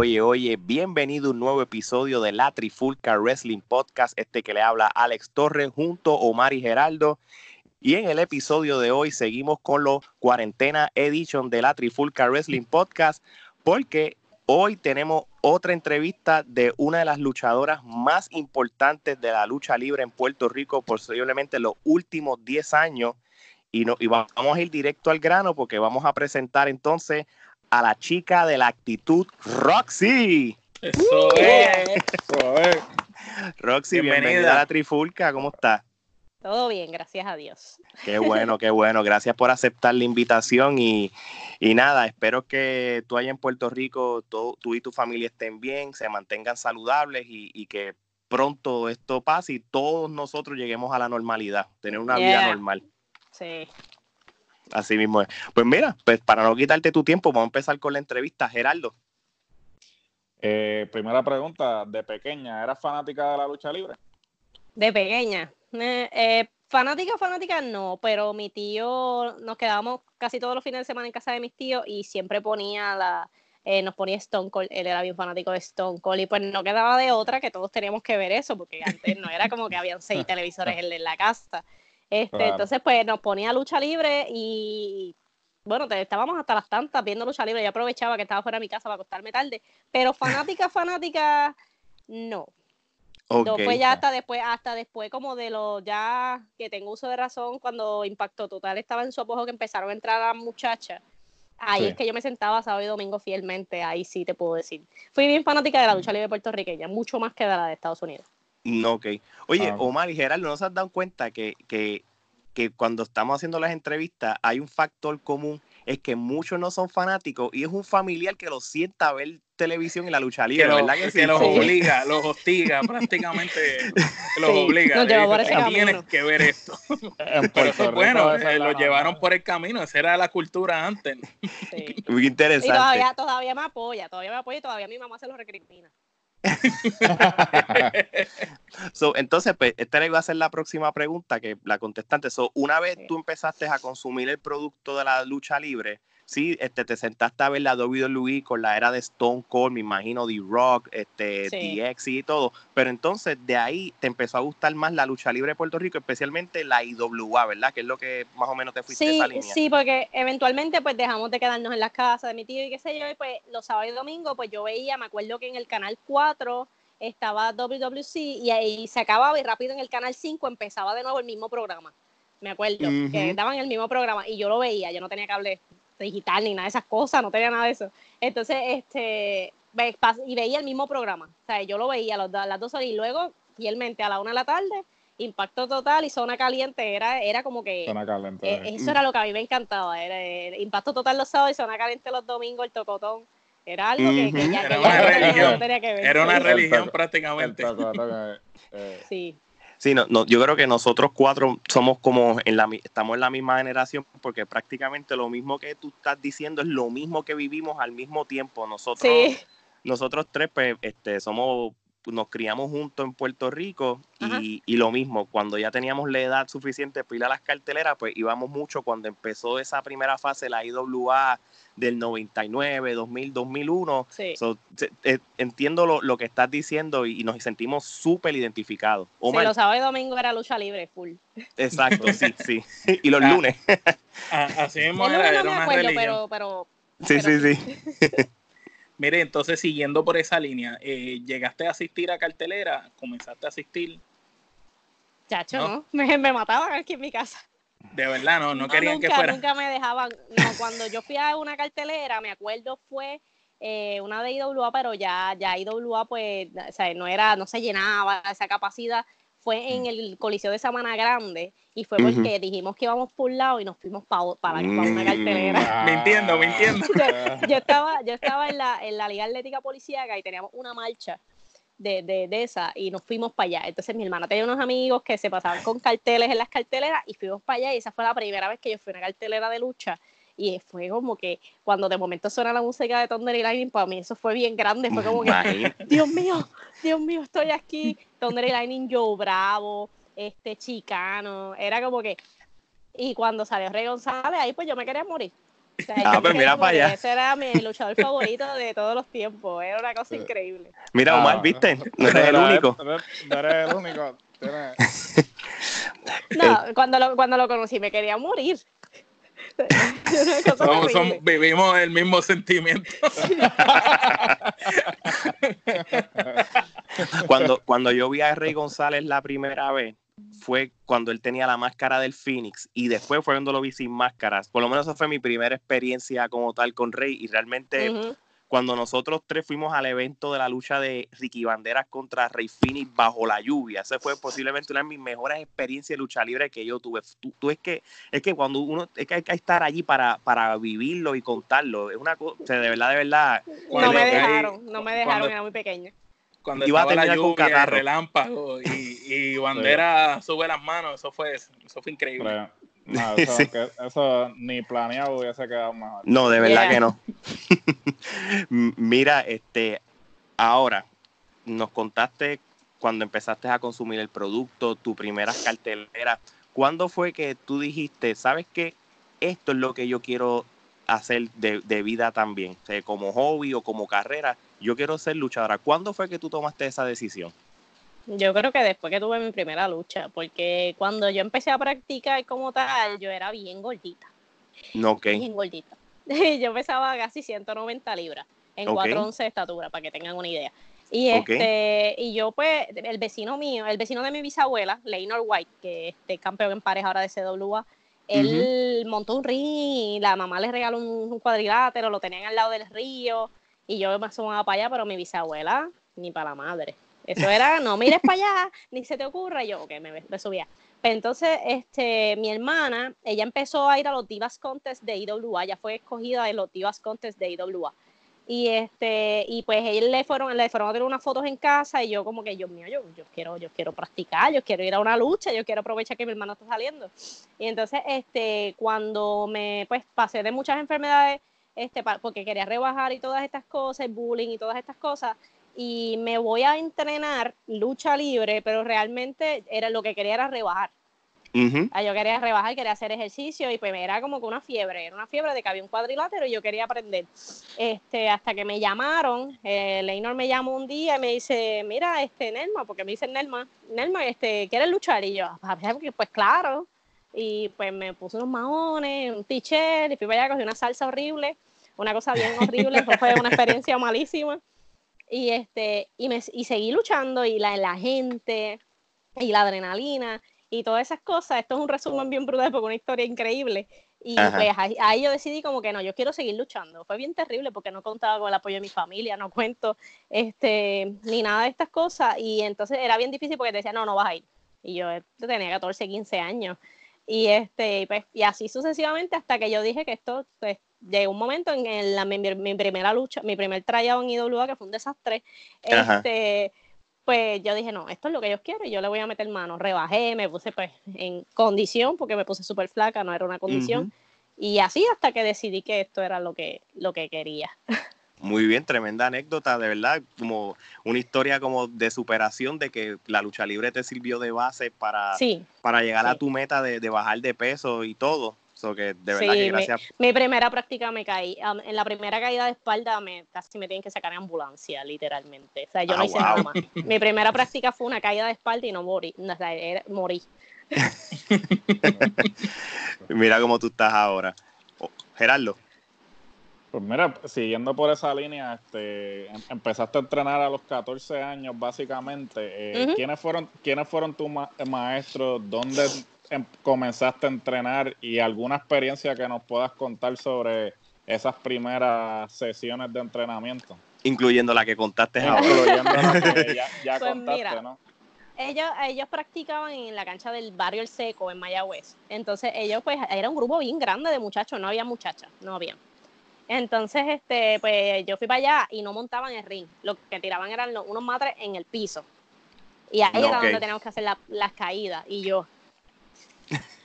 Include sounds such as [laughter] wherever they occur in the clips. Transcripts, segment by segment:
Oye, oye, bienvenido a un nuevo episodio de la Trifulca Wrestling Podcast, este que le habla Alex Torres junto a Omar y Geraldo. Y en el episodio de hoy seguimos con los cuarentena edition de la Trifulca Wrestling Podcast, porque hoy tenemos otra entrevista de una de las luchadoras más importantes de la lucha libre en Puerto Rico, posiblemente los últimos 10 años. Y, no, y vamos a ir directo al grano porque vamos a presentar entonces a la chica de la actitud, Roxy. Eso es. Roxy, bienvenida. a la Trifulca, ¿cómo estás? Todo bien, gracias a Dios. Qué bueno, qué bueno. Gracias por aceptar la invitación y, nada, espero que tú allá en Puerto Rico, tú y tu familia estén bien, se mantengan saludables y, que pronto esto pase y todos nosotros lleguemos a la normalidad, tener una vida normal. Sí. Así mismo es. Pues mira, pues para no quitarte tu tiempo, vamos a empezar con la entrevista. Geraldo. Eh, primera pregunta, de pequeña, ¿eras fanática de la lucha libre? De pequeña. Eh, eh, fanática, fanática no, pero mi tío, nos quedábamos casi todos los fines de semana en casa de mis tíos y siempre ponía la, nos ponía Stone Cold, él era bien fanático de Stone Cold y pues no quedaba de otra que todos teníamos que ver eso, porque antes no era como que habían seis [laughs] televisores en la casa. Este, Entonces, pues nos ponía lucha libre y bueno, estábamos hasta las tantas viendo lucha libre. Yo aprovechaba que estaba fuera de mi casa para acostarme tarde, pero fanática, [laughs] fanática, no. No fue ya hasta después, hasta después como de lo ya que tengo uso de razón, cuando Impacto Total estaba en su apogeo que empezaron a entrar las muchachas. Ahí es que yo me sentaba sábado y domingo fielmente, ahí sí te puedo decir. Fui bien fanática de la lucha libre puertorriqueña, mucho más que de la de Estados Unidos. No, ok. Oye, ah, Omar y Gerardo, ¿no se han dado cuenta que, que, que cuando estamos haciendo las entrevistas hay un factor común? Es que muchos no son fanáticos y es un familiar que lo sienta a ver televisión y la lucha libre, que ¿verdad? Que, los obliga, los hostiga, [laughs] prácticamente los obliga. tienes que ver esto. Pero bueno, eh, lo llevaron por el camino, esa era la cultura antes. [laughs] Muy interesante. Y todavía, todavía me apoya, todavía me apoya y todavía mi mamá se lo recrimina. [laughs] so, entonces, pues, esta iba a ser la próxima pregunta que la contestante. So, una vez tú empezaste a consumir el producto de la lucha libre, sí, este, te sentaste a ver la WWE con la era de Stone Cold, me imagino The Rock, este, DX y todo, pero entonces de ahí te empezó a gustar más la lucha libre de Puerto Rico, especialmente la IWA, ¿verdad? Que es lo que más o menos te fuiste sí, esa línea. Sí, porque eventualmente pues dejamos de quedarnos en las casas de mi tío y qué sé yo, y pues los sábados y domingos pues yo veía, me acuerdo que en el canal 4 estaba WWC y ahí se acababa y rápido en el canal 5 empezaba de nuevo el mismo programa. Me acuerdo que daban el mismo programa y yo lo veía, yo no tenía cable digital ni nada de esas cosas, no tenía nada de eso. Entonces, este, y veía el mismo programa. O sea, yo lo veía a las dos horas y luego, fielmente, a la una de la tarde, Impacto Total y Zona Caliente era, era como que... Zona Caliente. Eh, eso era lo que a mí me encantaba. Era, Impacto Total los sábados y Zona Caliente los domingos, el tocotón. Era algo que, ya, era una religión. Era una religión prácticamente. Eh, sí. Sí, no, no, yo creo que nosotros cuatro somos como en la estamos en la misma generación porque prácticamente lo mismo que tú estás diciendo es lo mismo que vivimos al mismo tiempo. Nosotros, nosotros tres, pues, este, somos nos criamos juntos en Puerto Rico y, y, lo mismo, cuando ya teníamos la edad suficiente para ir a las carteleras, pues íbamos mucho cuando empezó esa primera fase, la IWA del 99, 2000, 2001. Sí. Eh, entiendo lo, lo, que estás diciendo y, nos sentimos súper identificados. sí, los sábados y domingos era lucha libre, full. Exacto, sí, [laughs] sí. [laughs] Y los ah, lunes. Ah, así mismo era, era una pero, pero, Sí, sí, sí. [laughs] Mire, entonces siguiendo por esa línea, eh, ¿llegaste a asistir a cartelera? ¿Comenzaste a asistir? Chacho, no, [laughs] Me, me, mataban aquí en mi casa. De verdad, no, no, querían que fuera. Nunca me dejaban. No, cuando yo fui a una cartelera, me acuerdo fue eh, una de IWA, pero ya, ya IWA, pues, o sea, no era, no se llenaba esa capacidad. Fue en mm. el Coliseo de Samana Grande y fue porque dijimos que íbamos por un lado y nos fuimos para para una cartelera. [laughs] mintiendo, mintiendo. [laughs] yo, estaba, yo estaba en la, en la Liga Atlética Policíaca y teníamos una marcha de, de, de, esa y nos fuimos para allá. Entonces mi hermana tenía unos amigos que se pasaban con carteles en las carteleras y fuimos para allá y esa fue la primera vez que yo fui a una cartelera de lucha y fue como que cuando de momento suena la música de Thunder y Lightning, para mí eso fue bien grande, fue como que, [laughs] Dios mío, Dios mío, estoy aquí, Thunder y Lightning, Joe Bravo, este chicano, era como que, y cuando salió Rey González, ahí pues yo me quería morir. ah, pues mira para allá. Ese era mi luchador favorito de todos los tiempos. Era una cosa increíble. Mira, Omar, ah. ¿viste? No eres el único. No eres el único. no, [laughs] cuando lo, cuando lo conocí me quería morir. [laughs] vivimos el mismo sentimiento. [laughs] cuando, cuando yo vi a Rey González la primera vez, fue cuando él tenía la máscara del Phoenix y después fue cuando lo vi sin máscaras. Por lo menos esa fue mi primera experiencia como tal con Rey y realmente cuando nosotros tres fuimos al evento de la lucha de Ricky Banderas contra Rey Phoenix bajo la lluvia, esa fue posiblemente una de mis mejores experiencias de lucha libre que yo tuve. Tú, es que es que cuando uno es que hay que estar allí para, para vivirlo y contarlo, es una cosa, de verdad, de verdad. No me dejaron, no me dejaron, era muy pequeña cuando iba a la lluvia, el relámpago y, y Bandera sube las manos, eso fue, eso fue increíble. [laughs] No, eso, ni planeado hubiese quedado mejor. No, de verdad que no. [laughs] Mira, este, ahora nos contaste cuando empezaste a consumir el producto, tu primera cartelera. ¿Cuándo fue que tú dijiste, sabes que esto es lo que yo quiero hacer de, de vida también? O sea, como hobby o como carrera, yo quiero ser luchadora. ¿Cuándo fue que tú tomaste esa decisión? Yo creo que después que tuve mi primera lucha, porque cuando yo empecé a practicar como tal, yo era bien gordita. No, ok. Bien gordita. [laughs] yo pesaba casi 190 libras en 411 de estatura, para que tengan una idea. Y este, y yo pues, el vecino mío, el vecino de mi bisabuela, Leonor White, que es campeón en pareja ahora de CWA, él montó un ring, la mamá le regaló un, cuadrilátero, lo tenían al lado del río, y yo me asomaba para allá, pero mi bisabuela, ni para la madre. Eso era, no mires para allá, ni se te ocurra. yo, ok, me, me subía. Entonces, este, mi hermana, ella empezó a ir a los Divas Contest de IWA, ya fue escogida de los Divas Contest de IWA. Y este, y pues ellos le fueron, le fueron a tener unas fotos en casa y yo como que, Dios mío, yo, yo quiero, yo quiero practicar, yo quiero ir a una lucha, yo quiero aprovechar que mi hermana está saliendo. Y entonces, este, cuando me, pues, pasé de muchas enfermedades, este, porque quería rebajar y todas estas cosas, bullying y todas estas cosas, y me voy a entrenar lucha libre, pero realmente era lo que quería era rebajar. Ah, yo quería rebajar, quería hacer ejercicio y pues era como que una fiebre, era una fiebre de que había un cuadrilátero y yo quería aprender. Este, hasta que me llamaron, eh, Leinor me llamó un día y me dice, mira, este, Nelma, porque me dice Nelma, Nelma, este, ¿quieres luchar? Y yo, ah, pues claro. Y pues me puse unos maones, un t-shirt, y fui para allá, cogí una salsa horrible, una cosa bien horrible, [laughs] fue una experiencia malísima. Y, este, y, me, y seguí luchando y la, la gente y la adrenalina y todas esas cosas. Esto es un resumen bien brutal porque una historia increíble. Y pues ahí, yo decidí como que no, yo quiero seguir luchando. Fue bien terrible porque no contaba con el apoyo de mi familia, no cuento este, ni nada de estas cosas. Y entonces era bien difícil porque te decía, no, no vas a ir. Y yo tenía 14, 15 años. Y, este, pues, y así sucesivamente hasta que yo dije que esto pues, llegó un momento en la, mi, primera lucha, mi primer tryout en IWA, que fue un desastre, este, pues yo dije, no, esto es lo que yo quiero y yo le voy a meter mano. Rebajé, me puse pues en condición, porque me puse súper flaca, no era una condición. Y así hasta que decidí que esto era lo que, lo que quería. [laughs] Muy bien, tremenda anécdota, de verdad, como una historia como de superación de que la lucha libre te sirvió de base para, para llegar a tu meta de, de, bajar de peso y todo que de verdad que gracias. Mi, primera práctica me caí. en la primera caída de espalda me, casi me tienen que sacar en ambulancia, literalmente. O sea, yo no ah, hice nada más. Mi primera práctica fue una caída de espalda y no morí. O sea, morí. [laughs] Mira cómo tú estás ahora. Oh, Gerardo. Pues mira, siguiendo por esa línea, este, em, empezaste a entrenar a los 14 años, básicamente. Eh, ¿quiénes, fueron, ¿Quiénes fueron tus maestros? ¿Dónde Em, comenzaste a entrenar y alguna experiencia que nos puedas contar sobre esas primeras sesiones de entrenamiento. Incluyendo la que contaste ahora. [laughs] ya, pues contaste, ¿no? Ellos, ellos practicaban en la cancha del barrio El Seco, en Mayagüez. Entonces, ellos, pues, era un grupo bien grande de muchachos, no había muchachas, no había. Entonces, este, pues, yo fui para allá y no montaban el ring. Lo que tiraban eran unos matres en el piso. Y ahí era donde teníamos que hacer las caídas. Y yo,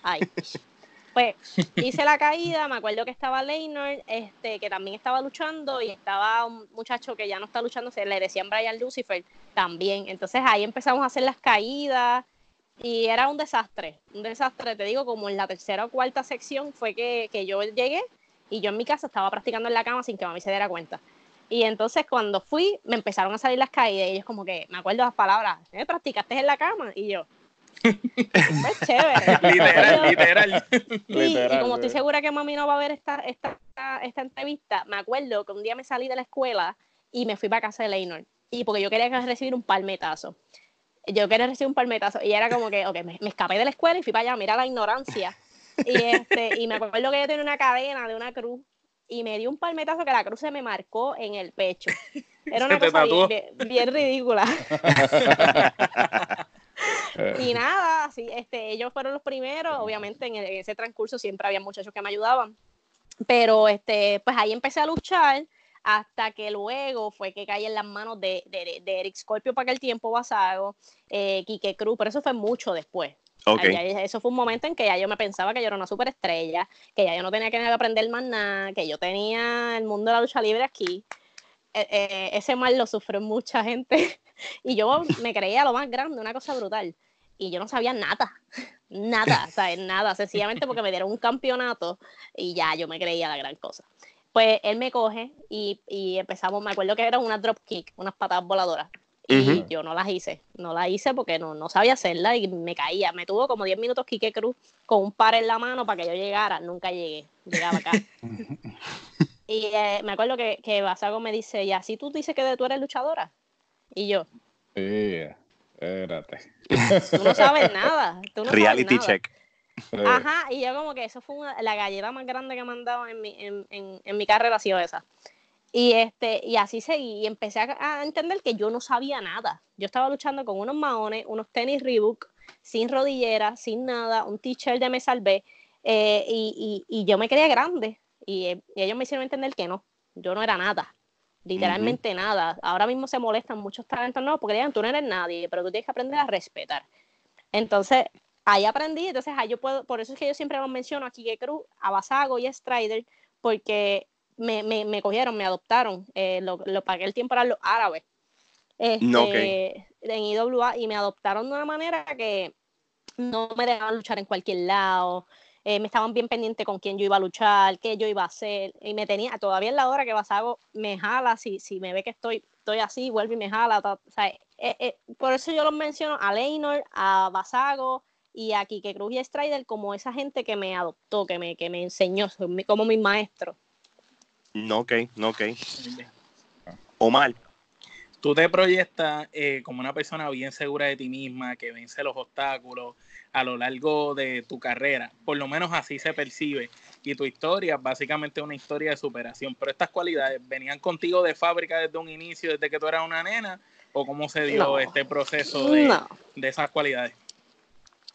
Ay. Pues hice la caída, me acuerdo que estaba Leonard, este, que también estaba luchando, y estaba un muchacho que ya no está luchando, se le decían Brian Lucifer también. Entonces ahí empezamos a hacer las caídas y era un desastre, un desastre, te digo, como en la tercera o cuarta sección fue que, que yo llegué y yo en mi casa estaba practicando en la cama sin que mami se diera cuenta. Y entonces cuando fui, me empezaron a salir las caídas y ellos como que, me acuerdo las palabras, ¿eh? ¿Practicaste en la cama? Y yo, pues chévere. [laughs] literal, literal. [laughs] Y, como estoy segura que mami no va a ver esta, esta, esta entrevista, me acuerdo que un día me salí de la escuela y me fui para casa de Leinor. Y porque yo quería recibir un palmetazo. Yo quería recibir un palmetazo. Y era como que, ok, me, me escapé de la escuela y fui para allá, mira la ignorancia. Y, este, y me acuerdo que yo tenía una cadena de una cruz y me dio un palmetazo que la cruz se me marcó en el pecho. Era una cosa bien, ridícula. [laughs] y nada, sí, este, ellos fueron los primeros, obviamente en, ese transcurso siempre había muchachos que me ayudaban, pero este, pues ahí empecé a luchar hasta que luego fue que caí en las manos de, de, de Eric Scorpio para aquel tiempo basado, eh, Quique Cruz, pero eso fue mucho después. Eso fue un momento en que ya yo me pensaba que yo era una superestrella, que ya yo no tenía que aprender más nada, que yo tenía el mundo de la lucha libre aquí. E, e, ese mal lo sufrió mucha gente [laughs] y yo me creía lo más grande, una cosa brutal. Y yo no sabía nada, [laughs] nada. Nada, sencillamente porque me dieron un campeonato y ya yo me creía la gran cosa. Pues él me coge y, y empezamos, me acuerdo que era una drop kick, unas patadas voladoras. Y yo no las hice, no las hice porque no, no sabía hacerla y me caía. Me tuvo como 10 minutos Quique Cruz con un par en la mano para que yo llegara. Nunca llegué, llegaba acá. [laughs] y eh, me acuerdo que, que Basago me dice, ¿y así tú dices que tú eres luchadora? Y yo. Sí, espérate. Tú no sabes nada. Reality check. Ajá, y yo como que eso fue la galleta más grande que me han dado en mi, en, en, mi carrera ha sido esa. Y, este, y así seguí y empecé a, entender que yo no sabía nada. Yo estaba luchando con unos maones, unos tenis Reebok, sin rodillera, sin nada, un t-shirt de Me Salvé, eh, y, y, y, yo me creía grande. Y, y, ellos me hicieron entender que no, yo no era nada, literalmente nada. Ahora mismo se molestan muchos talentos no porque digan, tú no eres nadie, pero tú tienes que aprender a respetar. Entonces, ahí aprendí, entonces ahí yo puedo, por eso es que yo siempre los menciono a Kike Cruz, a Basago y a Strider, porque me, me, me cogieron, me adoptaron, eh, lo, lo pagué el tiempo para los árabes este, en IWA y me adoptaron de una manera que no me dejaban luchar en cualquier lado, eh, me estaban bien pendientes con quién yo iba a luchar, qué yo iba a hacer, y me tenía, todavía en la hora que Basago me jala, si, si me ve que estoy, estoy así, vuelve y me jala, o sea, eh, por eso yo los menciono a Leinor, a Basago, y aquí que Cruz y Strider como esa gente que me adoptó, que me, que me enseñó, como mi maestro. No, ok, no, ok. Omar. Tú te proyectas eh, como una persona bien segura de ti misma, que vence los obstáculos a lo largo de tu carrera. Por lo menos así se percibe. Y tu historia básicamente es una historia de superación. Pero estas cualidades venían contigo de fábrica desde un inicio, desde que tú eras una nena, o cómo se dio este proceso de, de esas cualidades.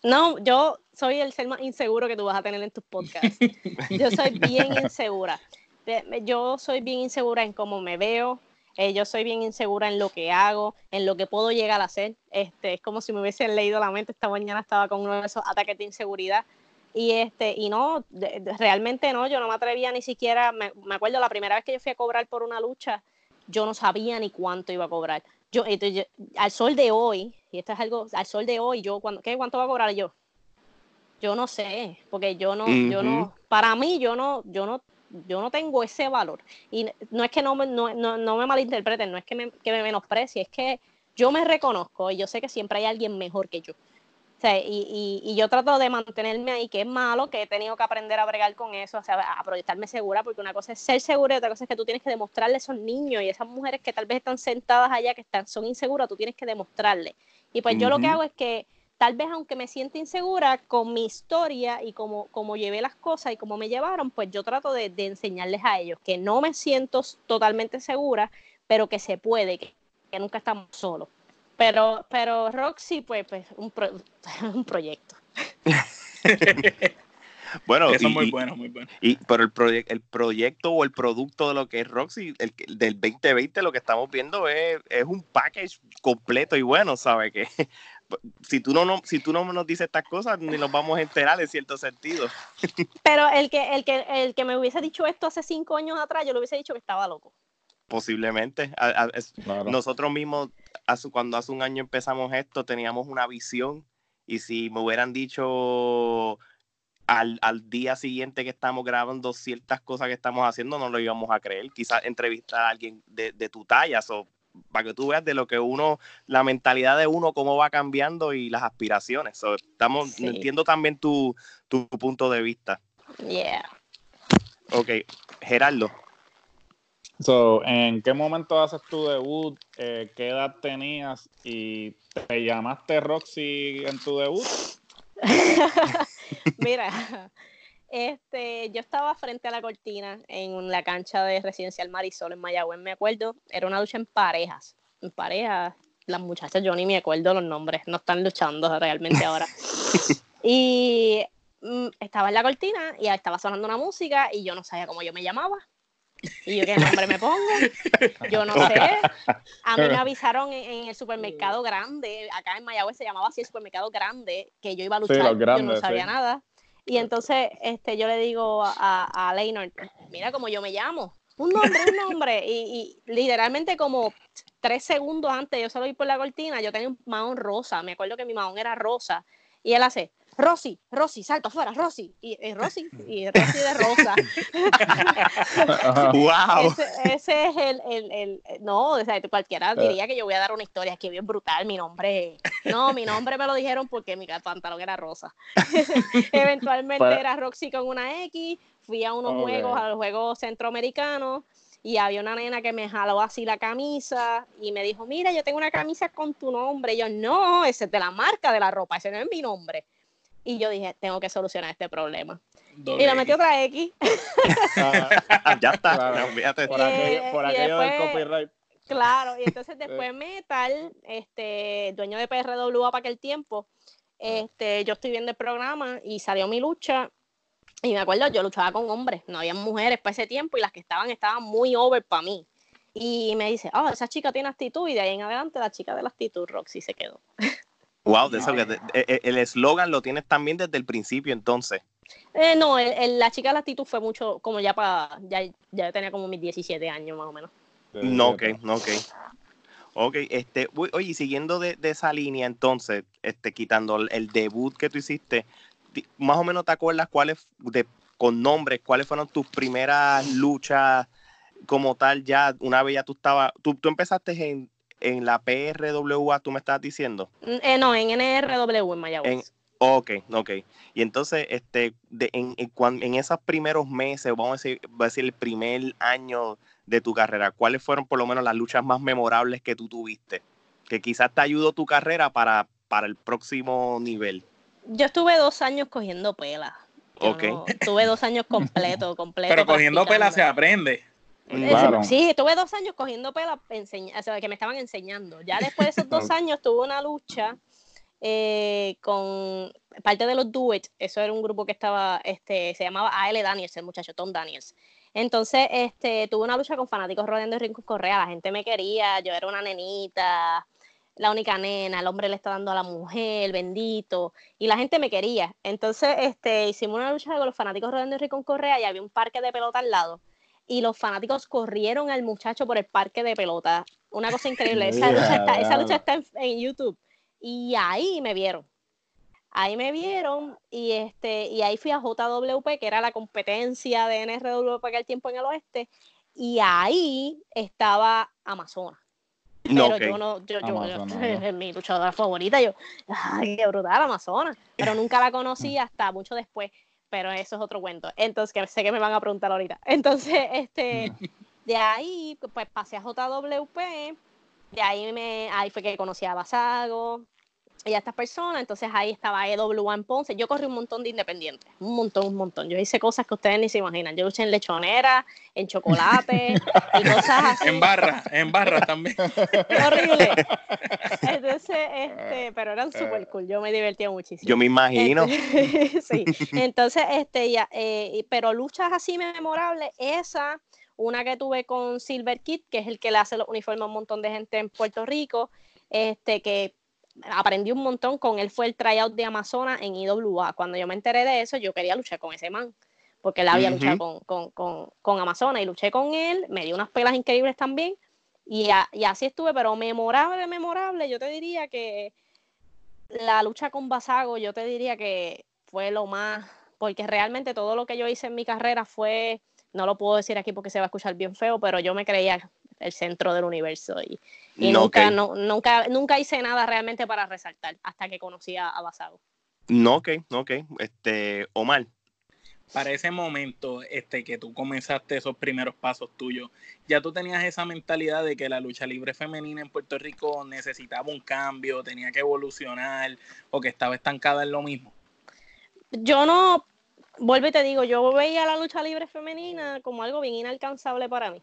No, yo soy el ser más inseguro que tú vas a tener en tus podcasts. [laughs] Yo soy bien insegura. Yo soy bien insegura en cómo me veo. Eh, yo soy bien insegura en lo que hago, en lo que puedo llegar a hacer. Este, es como si me hubiesen leído la mente. Esta mañana estaba con uno de esos ataques de inseguridad. Y este, y no, realmente no, yo no me atrevía ni siquiera, me, me acuerdo la primera vez que yo fui a cobrar por una lucha, yo no sabía ni cuánto iba a cobrar yo, al sol de hoy, y esto es algo, al sol de hoy, yo, cuando, ¿qué, ¿cuánto va a cobrar yo? Yo no sé, porque yo no, yo no, para mí yo no, yo no, yo no tengo ese valor. Y no es que no me, no, no, me malinterpreten, no es que me, que me menosprecie, es que yo me reconozco y yo sé que siempre hay alguien mejor que yo. O sea, y, y, yo trato de mantenerme ahí, que es malo, que he tenido que aprender a bregar con eso, o sea, a proyectarme segura, porque una cosa es ser segura y otra cosa es que tú tienes que demostrarle a esos niños y esas mujeres que tal vez están sentadas allá, que están, son inseguras, tú tienes que demostrarle. Y pues yo lo que hago es que tal vez aunque me sienta insegura con mi historia y como, como llevé las cosas y como me llevaron, pues yo trato de, de enseñarles a ellos que no me siento totalmente segura, pero que se puede, que, que nunca estamos solos. Pero, pero Roxy, pues, pues un, [laughs] un proyecto. [laughs] bueno, eso es muy bueno, muy bueno. Y, pero el, el proyecto o el producto de lo que es Roxy, el, del 2020, lo que estamos viendo es, es un package completo y bueno, ¿sabes? Que si tú no, no, si tú no nos dices estas cosas, ni nos vamos a enterar en cierto sentido. [laughs] Pero el que, el que, el que me hubiese dicho esto hace cinco años atrás, yo le hubiese dicho que estaba loco. Posiblemente. Nosotros mismos, cuando hace un año empezamos esto, teníamos una visión y si me hubieran dicho al, al, día siguiente que estamos grabando ciertas cosas que estamos haciendo, no lo íbamos a creer. Quizás entrevistar a alguien de, de tu talla, para que tú veas de lo que uno, la mentalidad de uno, cómo va cambiando y las aspiraciones. estamos, entiendo también tu, tu, punto de vista. Yeah. Ok, Gerardo. So, ¿En qué momento haces tu debut? Eh, ¿Qué edad tenías? ¿Y te llamaste Roxy en tu debut? [laughs] Mira, este, yo estaba frente a la cortina en la cancha de Residencial Marisol en Mayagüez, me acuerdo. Era una lucha en parejas. En parejas, las muchachas, yo ni me acuerdo los nombres, no están luchando realmente ahora. [laughs] y mm, estaba en la cortina y estaba sonando una música y yo no sabía cómo yo me llamaba. Y yo, ¿qué nombre me pongo? Yo no sé. A mí me avisaron en, el supermercado grande, acá en Mayagüez se llamaba así el supermercado grande, que yo iba a luchar, yo no sabía nada. Y entonces este, yo le digo a, a Leonard, mira cómo yo me llamo, un nombre, un nombre. Y, y, literalmente como tres segundos antes yo solo ir por la cortina, yo tenía un mahón rosa, me acuerdo que mi mahón era rosa. Y él hace, Rosy, Rosy, salta afuera, Rosy. Y, y Rosy, [laughs] y Rosy de Rosa. [laughs] ¡Wow! Ese, es el, el, el, no, o sea, cualquiera diría que yo voy a dar una historia que bien brutal, mi nombre, no, mi nombre me lo dijeron porque mi pantalón era rosa. [laughs] Eventualmente pues era Roxy con una X, fui a unos juegos, a los juegos centroamericanos, y había una nena que me jaló así la camisa y me dijo, mira, yo tengo una camisa con tu nombre. Y yo, no, ese es de la marca de la ropa, ese no es mi nombre. Y yo dije, tengo que solucionar este problema. y le metí otra X. Ah, ya está, Por, aquello, del copyright. Claro, y entonces [laughs] después Metal, este, dueño de PRWA para aquel tiempo, este, yo estoy viendo el programa y salió mi lucha. Y me acuerdo, yo luchaba con hombres, no había mujeres para ese tiempo y las que estaban estaban muy over para mí. Y me dice, oh, esa chica tiene actitud y de ahí en adelante la chica de la actitud, Roxy, se quedó. Wow, de eso, eh, eh, el eslogan lo tienes también desde el principio entonces. Eh, no, la chica de la actitud fue mucho, como ya para, ya, ya tenía como mis 17 años más o menos. No, ok, ok. Ok, este, oye, siguiendo de, esa línea entonces, este, quitando el, debut que tú hiciste, más o menos te acuerdas cuáles, de, con nombres, cuáles fueron tus primeras luchas como tal ya, una vez ya tú estabas, tú, tú empezaste en, en la PRWA, tú me estás diciendo. Mm, eh, no, en NRW en Mayagüez. ok, ok. Y entonces, este, de, en, en, esos primeros meses, vamos a decir, a decir el primer año de tu carrera, ¿cuáles fueron por lo menos las luchas más memorables que tú tuviste? Que quizás te ayudó tu carrera para, para el próximo nivel. Yo estuve dos años cogiendo pela. ok. tuve dos años completo, [laughs] completo. Pero cogiendo pela se aprende. Sí, estuve dos años cogiendo pela, o sea, que me estaban enseñando. Ya después de esos [laughs] dos años tuve una lucha eh, con parte de los Do Eso era un grupo que estaba, este, se llamaba AL Daniels, el muchacho Tom Daniels. Entonces, este, tuve una lucha con fanáticos rodeando de Rincón Correa. La gente me quería, yo era una nenita, la única nena, el hombre le está dando a la mujer, bendito, y la gente me quería. Entonces, este, hicimos una lucha con los fanáticos rodeando de Rincón Correa y había un parque de pelota al lado y los fanáticos corrieron al muchacho por el parque de pelota. Una cosa increíble. [laughs] Esa lucha está, esa lucha está en, YouTube. Y ahí me vieron. Ahí me vieron y este y ahí fui a JWP, que era la competencia de NRW para aquel tiempo en el oeste, y ahí estaba Amazona. Pero yo no, yo, yo, [laughs] es mi luchadora favorita, yo, ay, qué brutal, Amazona. Pero nunca la conocí hasta mucho después pero eso es otro cuento. Entonces, que sé que me van a preguntar ahorita. [laughs] Entonces, este, de ahí, pues pasé a JWP, de ahí me, ahí fue que conocí a Basago, y a estas personas, entonces ahí estaba EWA en Ponce, yo corrí un montón de independientes, un montón, un montón, yo hice cosas que ustedes ni se imaginan, yo luché en lechonera, en chocolate [laughs] y cosas así. En barra, en barra también. [laughs] Horrible. [laughs] Entonces, este, pero eran súper cool, yo me divertía muchísimo. Yo me imagino. Este, sí, entonces, este, ya, eh, pero luchas así memorables, esa, una que tuve con Silver Kid, que es el que le hace los uniformes a un montón de gente en Puerto Rico, este, que aprendí un montón con él fue el tryout de Amazonas en IWA. Cuando yo me enteré de eso, yo quería luchar con ese man, porque él había luchado con, con, con, Amazonas y luché con él, me dio unas pelas increíbles también. Y, y, así estuve, pero memorable, memorable, yo te diría que la lucha con Basago, yo te diría que fue lo más porque realmente todo lo que yo hice en mi carrera fue, no lo puedo decir aquí porque se va a escuchar bien feo, pero yo me creía el centro del universo y, nunca, no, nunca, nunca hice nada realmente para resaltar hasta que conocí a, a Basago. No, ok, ok. Este, Omar, para ese momento este, que tú comenzaste esos primeros pasos tuyos, ya tú tenías esa mentalidad de que la lucha libre femenina en Puerto Rico necesitaba un cambio, tenía que evolucionar o que estaba estancada en lo mismo? Yo no, vuelvo y te digo, yo veía la lucha libre femenina como algo bien inalcanzable para mí.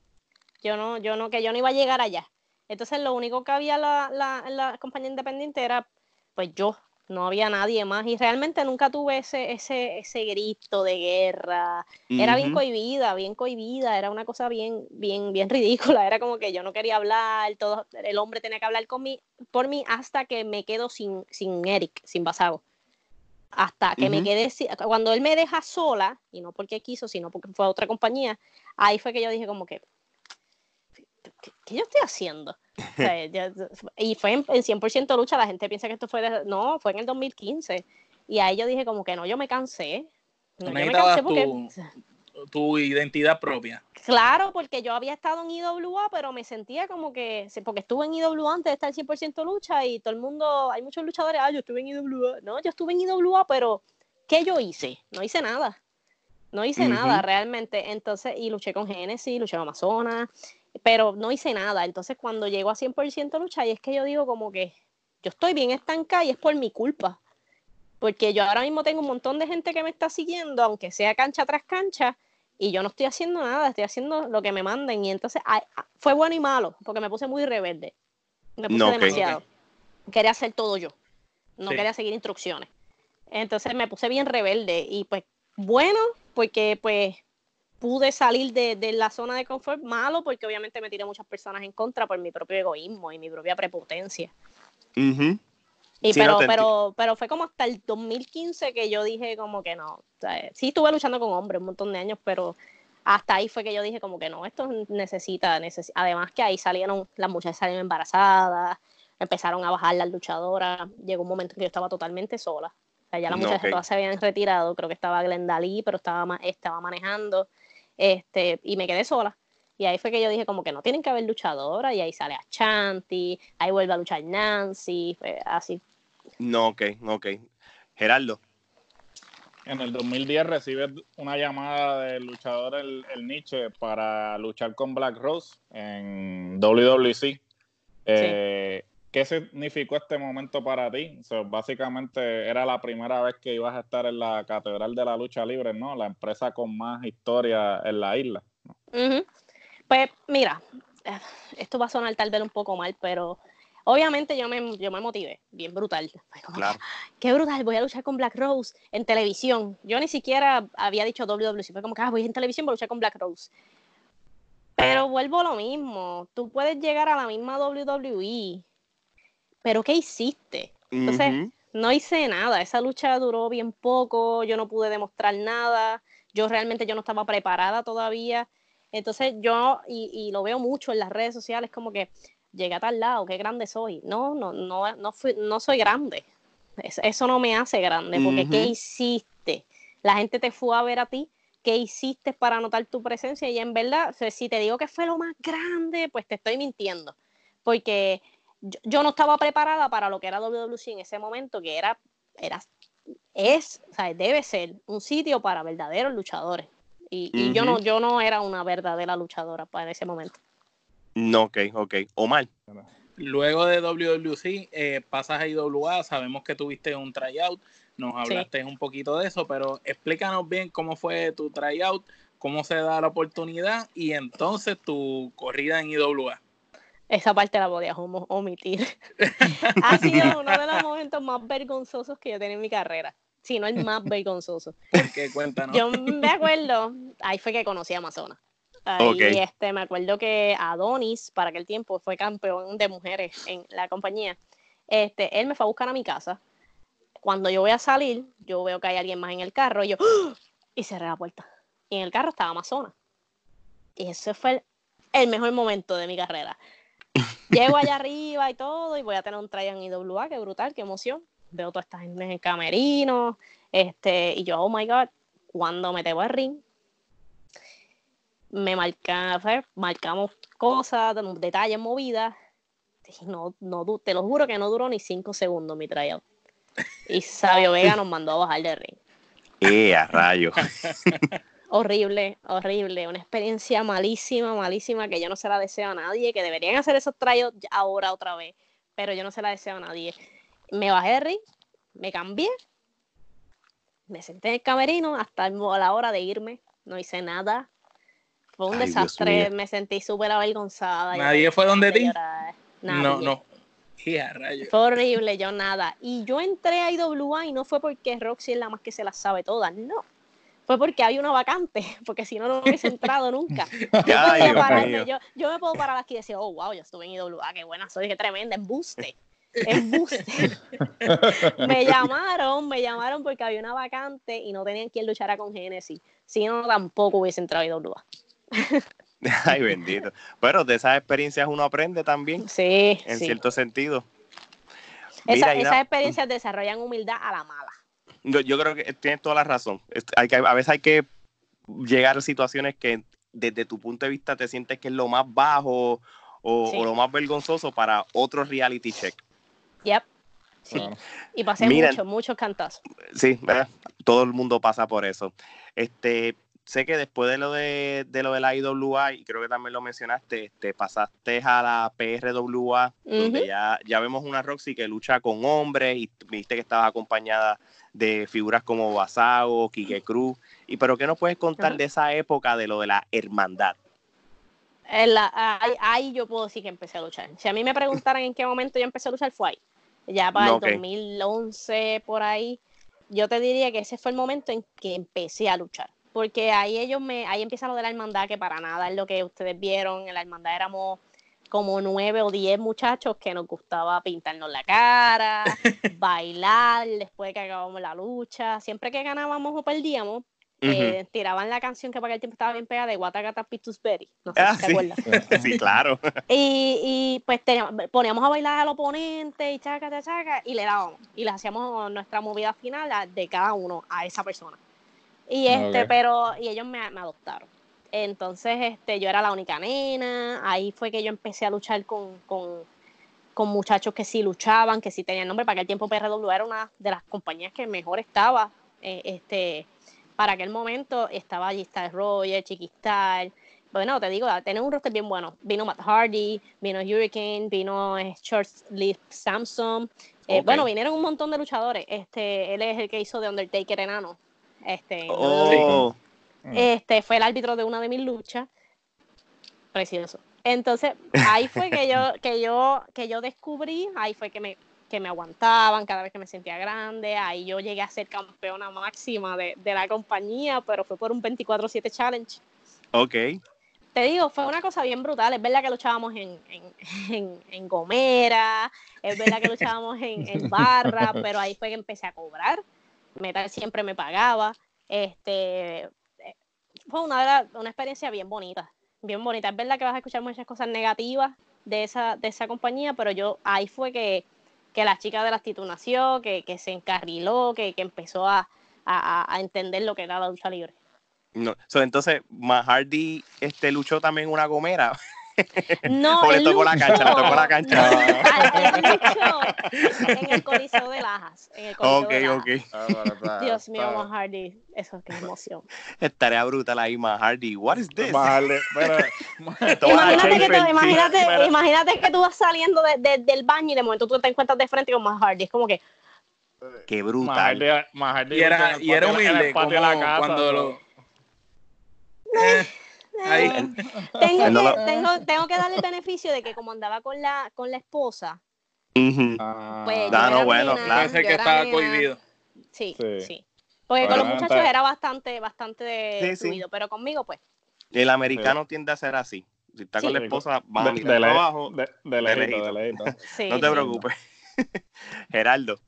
Yo no, yo no, que yo no iba a llegar allá. Entonces lo único que había la, la, la compañía independiente era pues yo, no había nadie más y realmente nunca tuve ese, ese, ese grito de guerra. Era bien cohibida, bien cohibida, era una cosa bien, bien, bien ridícula. Era como que yo no quería hablar, todo, el hombre tenía que hablar con mí, por mí hasta que me quedo sin, sin Eric, sin Basago. Hasta que me quedé, cuando él me deja sola, y no porque quiso, sino porque fue a otra compañía, ahí fue que yo dije como que, ¿qué, yo estoy haciendo? [laughs] y fue en, 100% lucha, la gente piensa que esto fue, no, fue en el 2015. Y ahí yo dije como que no, yo me cansé. No, yo me cansé porque... Tu, identidad propia. Claro, porque yo había estado en IWA, pero me sentía como que, porque estuve en IWA antes de estar 100% lucha y todo el mundo, hay muchos luchadores, ah, yo estuve en IWA. No, yo estuve en IWA, pero ¿qué yo hice? No hice nada. No hice nada realmente. Entonces, y luché con Genesis, luché con Amazonas, pero no hice nada. Entonces, cuando llego a 100% lucha, y es que yo digo como que yo estoy bien estancada y es por mi culpa. Porque yo ahora mismo tengo un montón de gente que me está siguiendo, aunque sea cancha tras cancha, y yo no estoy haciendo nada, estoy haciendo lo que me manden. Y entonces fue bueno y malo, porque me puse muy rebelde. Me puse demasiado. Quería hacer todo yo. No quería seguir instrucciones. Entonces me puse bien rebelde. Y pues, bueno, porque pues pude salir de, la zona de confort malo porque obviamente me tiré muchas personas en contra por mi propio egoísmo y mi propia prepotencia. Y pero, pero, pero fue como hasta el 2015 que yo dije como que no. sí estuve luchando con hombres un montón de años, pero hasta ahí fue que yo dije como que no, esto necesita, además que ahí salieron, las muchachas salieron embarazadas, empezaron a bajar las luchadoras, llegó un momento en que yo estaba totalmente sola. O sea, ya las muchachas todas se habían retirado, creo que estaba Glenda Lee, pero estaba, estaba manejando. Este, y me quedé sola. Y ahí fue que yo dije como que no tienen que haber luchadora y ahí sale a Chanti, ahí vuelve a luchar Nancy, así. No, ok, ok. Gerardo. En el 2010 recibe una llamada del luchador el, Nietzsche para luchar con Black Rose en WWC. Eh, ¿Qué significó este momento para ti? básicamente era la primera vez que ibas a estar en la Catedral de la Lucha Libre, ¿no? La empresa con más historia en la isla. Pues mira, eh, esto va a sonar tal vez un poco mal, pero obviamente yo me, yo me motivé, bien brutal. [laughs] Claro. Qué brutal, voy a luchar con Black Rose en televisión. Yo ni siquiera había dicho WWC, fue como que ah, voy en televisión, voy a luchar con Black Rose. Pero vuelvo a lo mismo, tú puedes llegar a la misma WWE pero ¿qué hiciste? Entonces, no hice nada, esa lucha duró bien poco, yo no pude demostrar nada, yo realmente yo no estaba preparada todavía. Entonces yo, y, lo veo mucho en las redes sociales, como que llegué a tal lado, qué grande soy. No, no, no, no, fui, no soy grande. Eso, no me hace grande, porque ¿qué hiciste? La gente te fue a ver a ti, ¿qué hiciste para notar tu presencia? Y en verdad, si te digo que fue lo más grande, pues te estoy mintiendo. Porque yo, no estaba preparada para lo que era WWC en ese momento, que era, era es, o sea, debe ser un sitio para verdaderos luchadores. Y, yo no, yo no era una verdadera luchadora para ese momento. No, ok, ok. Omar. Luego de WWC, eh, pasas a IWA, sabemos que tuviste un tryout, nos hablaste un poquito de eso, pero explícanos bien cómo fue tu tryout, cómo se da la oportunidad y entonces tu corrida en IWA. Esa parte la podíamos omitir. [laughs] [laughs] ha sido uno de los momentos más vergonzosos que yo tenía en mi carrera. Si no el más vergonzoso. ¿Por qué? Cuéntanos. Yo me acuerdo, ahí fue que conocí a Amazonas. Ahí este, me acuerdo que Adonis, para aquel tiempo, fue campeón de mujeres en la compañía. Este, él me fue a buscar a mi casa. Cuando yo voy a salir, yo veo que hay alguien más en el carro y yo, ¡Ah! y cerré la puerta. Y en el carro estaba Amazonas. Y ese fue el mejor momento de mi carrera. Llego allá arriba y todo, y voy a tener un try en IWA, qué brutal, qué emoción. Veo toda esta gente en camerino, este, y yo, oh my god, Cuando me tengo el ring, me marca, marcamos cosas, detalles, movidas. No, no, te lo juro que no duró ni cinco segundos mi tryout. Y Sabio Vega nos mandó a bajar del ring. [laughs] ¡Eh, a rayo! [laughs] horrible, horrible. Una experiencia malísima, malísima, que yo no se la deseo a nadie, que deberían hacer esos tryouts ahora otra vez, pero yo no se la deseo a nadie. Me bajé del ring, me cambié, me senté en el camerino hasta la hora de irme, no hice nada, fue un desastre, me sentí súper avergonzada. ¿Nadie fue donde ti? No, no. Fue horrible, yo nada. Y yo entré a IWA y no fue porque Roxy es la más que se las sabe todas, no. Fue porque había una vacante, [laughs] porque si no, no hubiese entrado nunca. [laughs] Yo, yo, me puedo parar aquí y decir, oh, wow, yo estuve en IWA, qué buena soy, qué tremenda, embuste. Embuste. [laughs] me llamaron, me llamaron porque había una vacante y no tenían quien luchara con Genesis. Si no, tampoco hubiese entrado a IWA. Ay, bendito. Pero de esas experiencias uno aprende también. Sí. En cierto sentido. esas experiencias desarrollan humildad a la mala. Yo, creo que tienes toda la razón. Hay que, a veces hay que llegar a situaciones que desde tu punto de vista te sientes que es lo más bajo o, lo más vergonzoso para otro reality check. Yep. Sí. Y pasé muchos, muchos cantazos. Sí, todo el mundo pasa por eso. Este, sé que después de lo de, lo de la IWA, y creo que también lo mencionaste, te pasaste a la PRWA, donde ya, ya vemos una Roxy que lucha con hombres, y viste que estabas acompañada de figuras como Basago, Kike Cruz. Y pero ¿qué nos puedes contar de esa época de lo de la hermandad? ahí, yo puedo decir que empecé a luchar. Si a mí me preguntaran en qué momento yo empecé a luchar, fue ahí. Ya para el 2011, por ahí. Yo te diría que ese fue el momento en que empecé a luchar porque ahí ellos me, ahí empieza lo de la hermandad, que para nada es lo que ustedes vieron, en la hermandad éramos como nueve o diez muchachos que nos gustaba pintarnos la cara, [laughs] bailar después de que acabamos la lucha, siempre que ganábamos o perdíamos, eh, tiraban la canción que para aquel tiempo estaba bien pegada de Watagata Pitus Berry. No sé si te acuerdas. [laughs] sí, claro. [laughs] y, y pues poníamos a bailar al oponente y chaca, chaca, y le dábamos. Y le hacíamos nuestra movida final de cada uno a esa persona. Y este, pero, y ellos me, adoptaron. Entonces, este, yo era la única nena, ahí fue que yo empecé a luchar con, muchachos que sí luchaban, que sí tenían nombre, para aquel tiempo PRW era una de las compañías que mejor estaba, eh, este, para aquel momento estaba allí Star Roger, Chiquistar, bueno, te digo, tener un roster bien bueno. Vino Matt Hardy, vino Hurricane, vino eh, Short Leaf Samsung. Eh, bueno, vinieron un montón de luchadores. Este, él es el que hizo de Undertaker enano. Este, oh. este fue el árbitro de una de mis luchas. Precioso. Entonces, ahí fue que yo, que yo, que yo descubrí, ahí fue que me, que me aguantaban cada vez que me sentía grande, ahí yo llegué a ser campeona máxima de, la compañía, pero fue por un 24-7 challenge. Ok. Te digo, fue una cosa bien brutal. Es verdad que luchábamos en, [laughs] en, en, Gomera, es verdad que luchábamos en, en Barra, pero ahí fue que empecé a cobrar. Metal siempre me pagaba. Este, eh, fue una, una experiencia bien bonita, bien bonita. Es verdad que vas a escuchar muchas cosas negativas de esa, de esa compañía, pero yo ahí fue que, que la chica de la actitud nació, que, que se encarriló, que, que empezó a, a, a, entender lo que era la lucha libre. No, entonces, Mahardy este, luchó también una gomera. [laughs] No, o le tocó la cancha, le tocó la cancha. [laughs] en el Coliseo de Lajas. En el ok, ok. Ah, [laughs] Dios mío, Matt Hardy. Eso qué emoción. Estaría brutal ahí, Matt Hardy. What is this? Vale, [laughs] imagínate, que tú, imagínate, imagínate que tú vas saliendo de, del baño y de momento tú te encuentras de frente con Matt Hardy. Es como que. Qué brutal. Matt Hardy, y era, y era humilde como cuando lo. Eh. Tengo, que, tengo, tengo, que darle el beneficio de que como andaba con la, con la esposa, ah. pues ah, no, bueno, claro. que estaba cohibido. Sí, sí, Porque con los muchachos era bastante, bastante fluido, pero conmigo, pues. El americano tiende a ser así. Si está con la esposa, va a mirar de, abajo. De, de, lejito, de lejito. [laughs] no te preocupes. [laughs] Geraldo.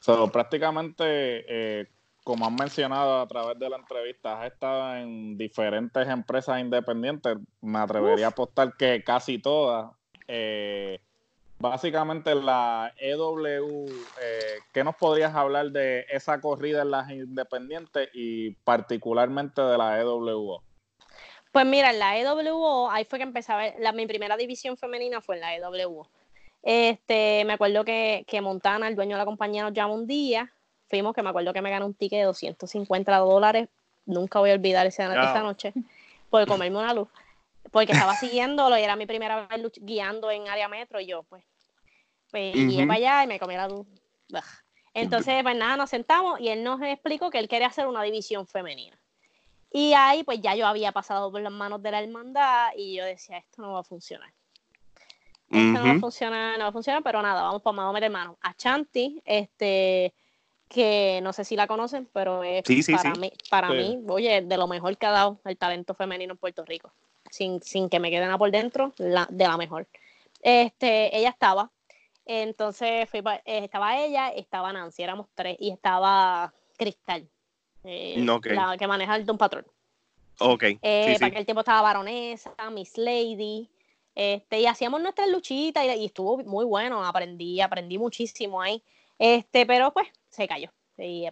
So, prácticamente eh, como han mencionado a través de la entrevista, has estado en diferentes empresas independientes. Me atrevería a apostar que casi todas. Eh, básicamente la EW, eh, ¿qué nos podrías hablar de esa corrida en las independientes y particularmente de la EWO? Pues mira, en la EWO, ahí fue que empecé a ver, la, mi primera división femenina fue en la EWO. Este, me acuerdo que, que Montana, el dueño de la compañía, nos llamó un día, fuimos, que me acuerdo que me ganó un ticket de 250 dólares, nunca voy a olvidar esa, esa noche, por comerme una luz porque estaba [laughs] siguiéndolo y era mi primera vez guiando en área metro y yo pues, pues para allá y me comí la luz. Entonces, pues nada, nos sentamos y él nos explicó que él quería hacer una división femenina. Y ahí pues ya yo había pasado por las manos de la hermandad y yo decía, esto no va a funcionar. Esto no va a funcionar, no va a funcionar, pero nada, vamos, vamos a meter mano. A Chanti, este, que no sé si la conocen, pero es para, Mí, para mí, oye, de lo mejor que ha dado el talento femenino en Puerto Rico sin, sin que me queden a por dentro, la, de la mejor. Este, ella estaba, entonces fui, eh, estaba ella, estaba Nancy, éramos tres, y estaba Cristal, eh, la que maneja el Don Patrón. Ok. Eh, para aquel tiempo estaba Baronesa, Miss Lady, este, y hacíamos nuestras luchitas y, estuvo muy bueno, aprendí, aprendí muchísimo ahí. Este, pero pues se cayó.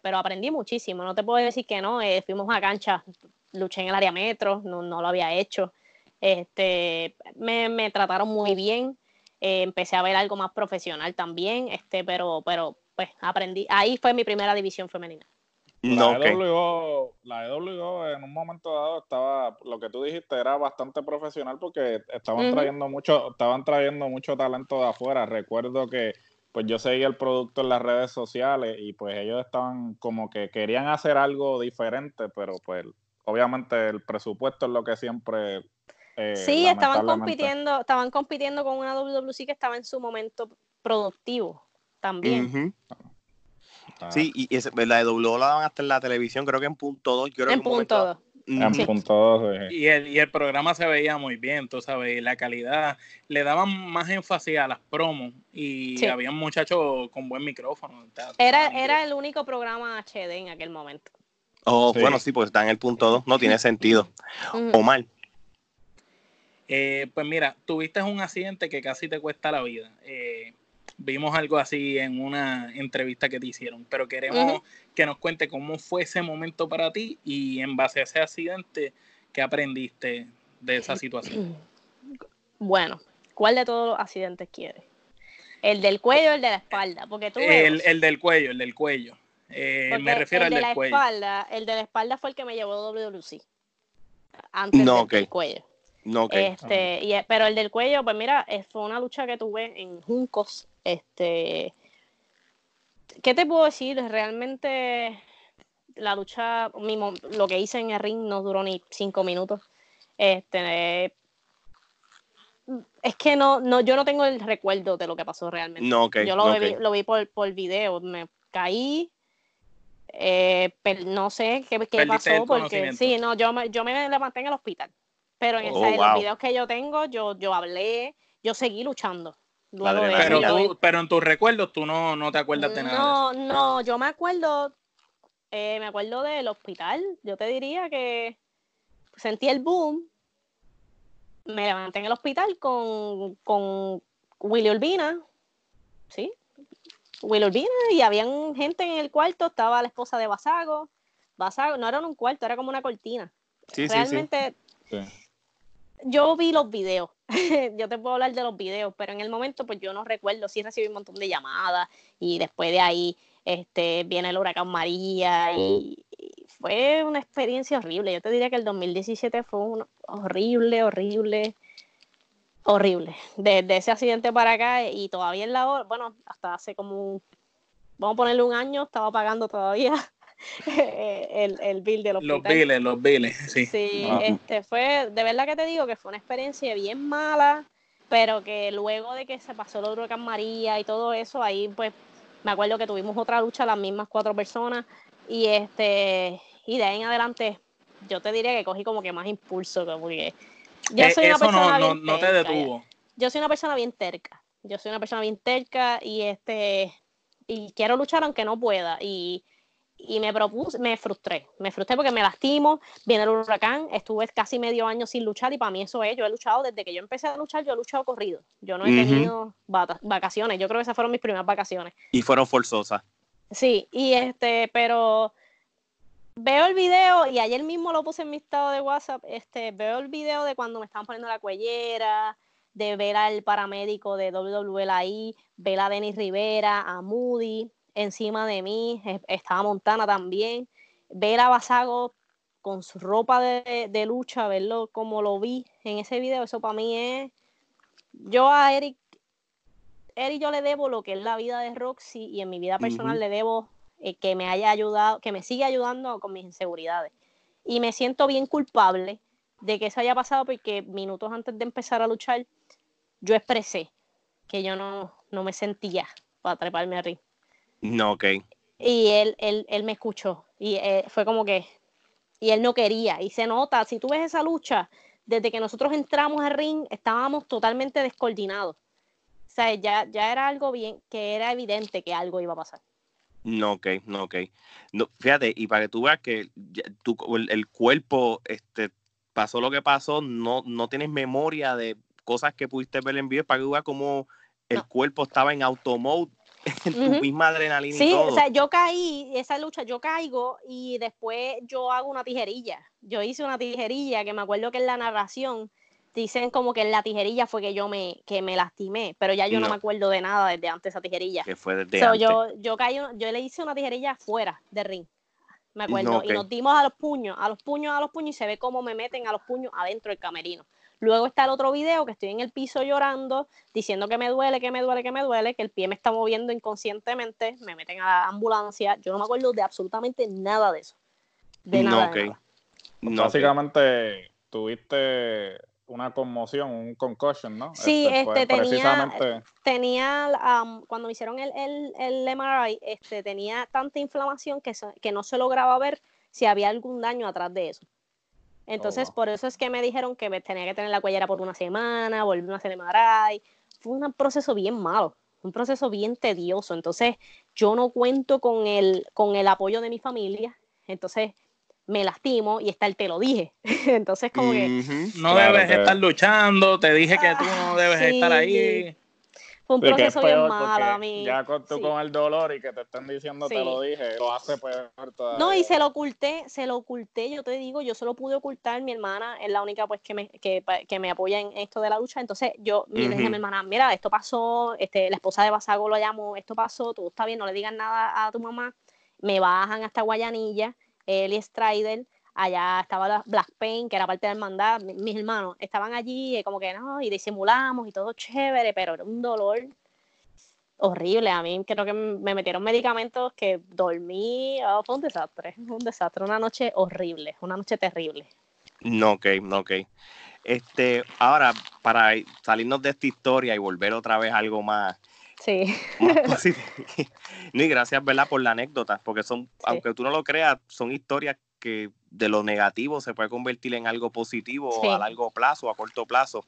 pero aprendí muchísimo, no te puedo decir que no, fuimos a cancha, luché en el área metro, no, no lo había hecho. Este, me, me trataron muy bien. Eh, empecé a ver algo más profesional también, este, pero, pero pues aprendí. Ahí fue mi primera división femenina. La, EWO, la EWO en un momento dado estaba, lo que tú dijiste era bastante profesional porque estaban trayendo mucho, estaban trayendo mucho talento de afuera. Recuerdo que pues yo seguía el producto en las redes sociales y pues ellos estaban como que querían hacer algo diferente, pero pues obviamente el presupuesto es lo que siempre eh, sí, estaban compitiendo, estaban compitiendo con una WWC que estaba en su momento productivo también. Sí, y la de W la daban hasta en la televisión, creo que en punto 2. En punto 2. En punto 2, y, el, y el programa se veía muy bien, tú sabes, la calidad. Le daban más énfasis a las promos y había muchachos con buen micrófono. Era, era el único programa HD en aquel momento. Oh, bueno, sí, pues está en el punto 2, no tiene sentido. O mal. Eh, pues mira, tuviste un accidente que casi te cuesta la vida. Eh, vimos algo así en una entrevista que te hicieron, pero queremos que nos cuente cómo fue ese momento para ti y en base a ese accidente, ¿qué aprendiste de esa situación? Bueno, ¿cuál de todos los accidentes quieres? ¿El del cuello o el de la espalda? Porque tú el, el del cuello, el del cuello. Eh, me refiero al del la cuello. Espalda, el de la espalda fue el que me llevó a WC. Antes del cuello. No, este, y, pero el del cuello, pues mira, fue una lucha que tuve en Juncos. Este, ¿qué te puedo decir? Realmente la lucha, lo que hice en el ring no duró ni cinco minutos. Este, es que no, no, yo no tengo el recuerdo de lo que pasó realmente. No, yo lo, vi, lo vi por, por video, me caí, eh, pero no sé qué, qué pasó, porque sí, no, yo me, yo me levanté en el hospital. Pero en, oh, los videos que yo tengo, yo, yo hablé, yo seguí luchando. pero, pero en tus recuerdos tú no, no te acuerdas de nada. No, no, yo me acuerdo, eh, me acuerdo del hospital. Yo te diría que sentí el boom. Me levanté en el hospital con, con Willy Urbina. ¿Sí? Willy Urbina y habían gente en el cuarto. Estaba la esposa de Basago. Basago, no era un cuarto, era como una cortina. Sí, Realmente sí, yo vi los videos, [laughs] yo te puedo hablar de los videos, pero en el momento pues yo no recuerdo, sí recibí un montón de llamadas y después de ahí este, viene el huracán María y, fue una experiencia horrible. Yo te diría que el 2017 fue un horrible, horrible, horrible. Desde ese accidente para acá y todavía en la hora, bueno, hasta hace como, vamos a ponerle un año, estaba pagando todavía [laughs] [laughs] el, el bill de los Los biles, los biles, sí. Sí, este fue, de verdad que te digo que fue una experiencia bien mala, pero que luego de que se pasó el huracán María y todo eso, ahí pues me acuerdo que tuvimos otra lucha las mismas cuatro personas y este y de ahí en adelante yo te diría que cogí como que más impulso porque yo eh, soy una persona no, no, te detuvo. Yo soy una persona bien terca. Yo soy una persona bien terca y este y quiero luchar aunque no pueda y y me propuse, me frustré, me frustré porque me lastimo, viene el huracán, estuve casi medio año sin luchar y para mí eso es, yo he luchado desde que yo empecé a luchar, yo he luchado corrido, yo no he tenido vacaciones, yo creo que esas fueron mis primeras vacaciones. Y fueron forzosas. Sí, y este, pero veo el video y ayer mismo lo puse en mi estado de WhatsApp, este, veo el video de cuando me estaban poniendo la cuellera, de ver al paramédico de WWE ahí, ver a Denis Rivera, a Moody, encima de mí, estaba Montana también, ver a Basago con su ropa de, lucha, verlo como lo vi en ese video, eso para mí es, yo a Eric, Eric yo le debo lo que es la vida de Roxy y en mi vida personal le debo eh, que me haya ayudado, que me siga ayudando con mis inseguridades. Y me siento bien culpable de que eso haya pasado porque minutos antes de empezar a luchar, yo expresé que yo no, no me sentía para treparme a ring. No, ok. Y él, él, él me escuchó y eh, fue como que, y él no quería, y se nota, si tú ves esa lucha, desde que nosotros entramos al ring, estábamos totalmente descoordinados. O sea, ya, ya era algo bien, que era evidente que algo iba a pasar. No, ok, no, ok. No, fíjate, y para que tú veas que el, cuerpo este, pasó lo que pasó, no, no tienes memoria de cosas que pudiste ver en vivo, para que tú veas cómo el cuerpo estaba en automode [laughs] tu misma adrenalina sí, y todo. o sea, yo caí, esa lucha, yo caigo y después yo hago una tijerilla. Yo hice una tijerilla que me acuerdo que en la narración dicen como que en la tijerilla fue que yo me, que me lastimé, pero ya yo no, me acuerdo de nada desde antes esa tijerilla. Que fue desde antes. Yo, yo, caí, yo le hice una tijerilla fuera del ring, me acuerdo, y nos dimos a los puños, a los puños, a los puños, y se ve cómo me meten a los puños adentro del camerino. Luego está el otro video que estoy en el piso llorando, diciendo que me duele, que me duele, que me duele, que el pie me está moviendo inconscientemente, me meten a la ambulancia. Yo no me acuerdo de absolutamente nada de eso. De nada. No, Básicamente tuviste una conmoción, un concussion, ¿no? Sí, este, tenía, tenía cuando me hicieron el, el, el, MRI, este, tenía tanta inflamación que, que no se lograba ver si había algún daño atrás de eso. Entonces, oh, por eso es que me dijeron que me tenía que tener la cuellera por una semana, volver a hacer MRI. Fue un proceso bien malo, un proceso bien tedioso. Entonces, yo no cuento con el, con el apoyo de mi familia. Entonces, me lastimo y está el te lo dije. [laughs] Entonces, como que. No debes estar luchando, te dije que tú no debes [laughs] estar ahí. Fue un proceso bien malo a mí. Ya con, tú con el dolor y que te estén diciendo te lo dije, lo hace peor todavía. No, y se lo oculté, se lo oculté, yo te digo, yo solo pude ocultar, mi hermana es la única pues que me, que, que me apoya en esto de la lucha, entonces yo le dije a mi hermana, mira, esto pasó, este, la esposa de Basago lo llamó, esto pasó, todo está bien, no le digas nada a tu mamá, me bajan hasta Guayanilla, Eli Strider, allá estaba Black Pain, que era parte de la hermandad, mis hermanos estaban allí, eh, como que no, y disimulamos y todo chévere, pero era un dolor horrible. A mí creo que me metieron medicamentos que dormí, oh, fue un desastre, un desastre, una noche horrible, una noche terrible. No, ok, no, ok. Este, ahora, para salirnos de esta historia y volver otra vez a algo más, Sí. [laughs] [laughs] no, y gracias, ¿verdad? Por la anécdota, porque son, aunque tú no lo creas, son historias que de lo negativo se puede convertir en algo positivo a largo plazo, o a corto plazo.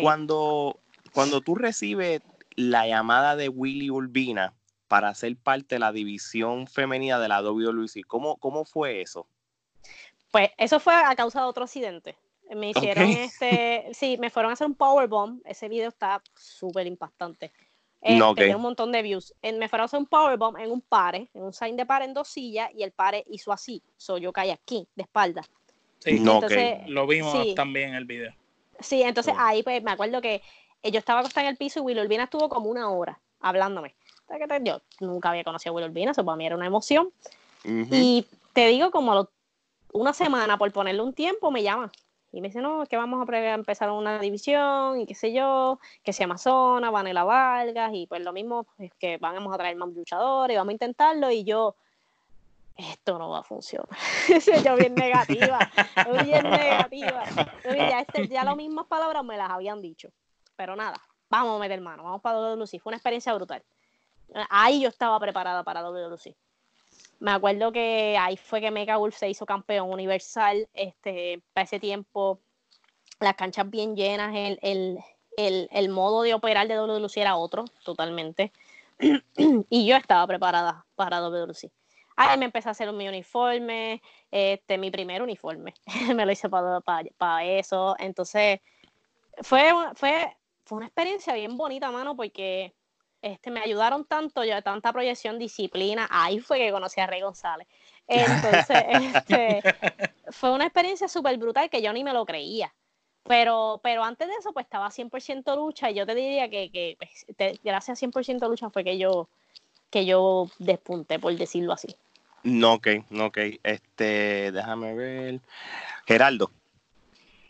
Cuando, cuando tú recibes la llamada de Willy Urbina para ser parte de la división femenina de la WWE, ¿cómo, cómo fue eso? Pues eso fue a causa de otro accidente. Me hicieron este, sí, me fueron a hacer un powerbomb. Ese video está súper impactante. Eh, tenía un montón de views. me fueron a hacer un powerbomb en un pare, en un sign de pare en dos sillas, y el pare hizo así. So, yo caí aquí, de espalda. Sí, entonces, lo vimos también en el video. Sí, entonces ahí pues me acuerdo que eh, yo estaba acostada en el piso y Will Urbina estuvo como una hora hablándome. Yo nunca había conocido a Will Urbina, eso para mí era una emoción. Y te digo, como una semana por ponerle un tiempo, me llama y me dice, no, es que vamos a empezar una división y qué sé yo, que sea Amazona, Vanela Vargas y pues lo mismo es que vamos a traer más luchadores, vamos a intentarlo y yo, esto no va a funcionar. [laughs] [laughs] yo bien negativa, bien negativa. ya, este, ya las mismas palabras me las habían dicho, pero nada, vamos a meter mano, vamos para WC. Fue una experiencia brutal. Ahí yo estaba preparada para WC. Me acuerdo que ahí fue que Mega Wolf se hizo campeón universal. Este, para ese tiempo, las canchas bien llenas, el, el, modo de operar de WC era otro, totalmente. [clears throat] y yo estaba preparada para WC. Ahí me empecé a hacer mi uniforme, este, mi primer uniforme. [laughs] me lo hice para, para, eso. Entonces, fue, fue, fue una experiencia bien bonita, mano, porque este, me ayudaron tanto, yo tanta proyección, disciplina. Ahí fue que conocí a Rey González. [laughs] Entonces, este, fue una experiencia súper brutal que yo ni me lo creía. Pero, pero antes de eso, pues estaba 100% lucha y yo te diría que, que pues, gracias a 100% lucha fue que yo, que yo despunté, por decirlo así. No, ok, no, ok. Este, déjame ver. Geraldo.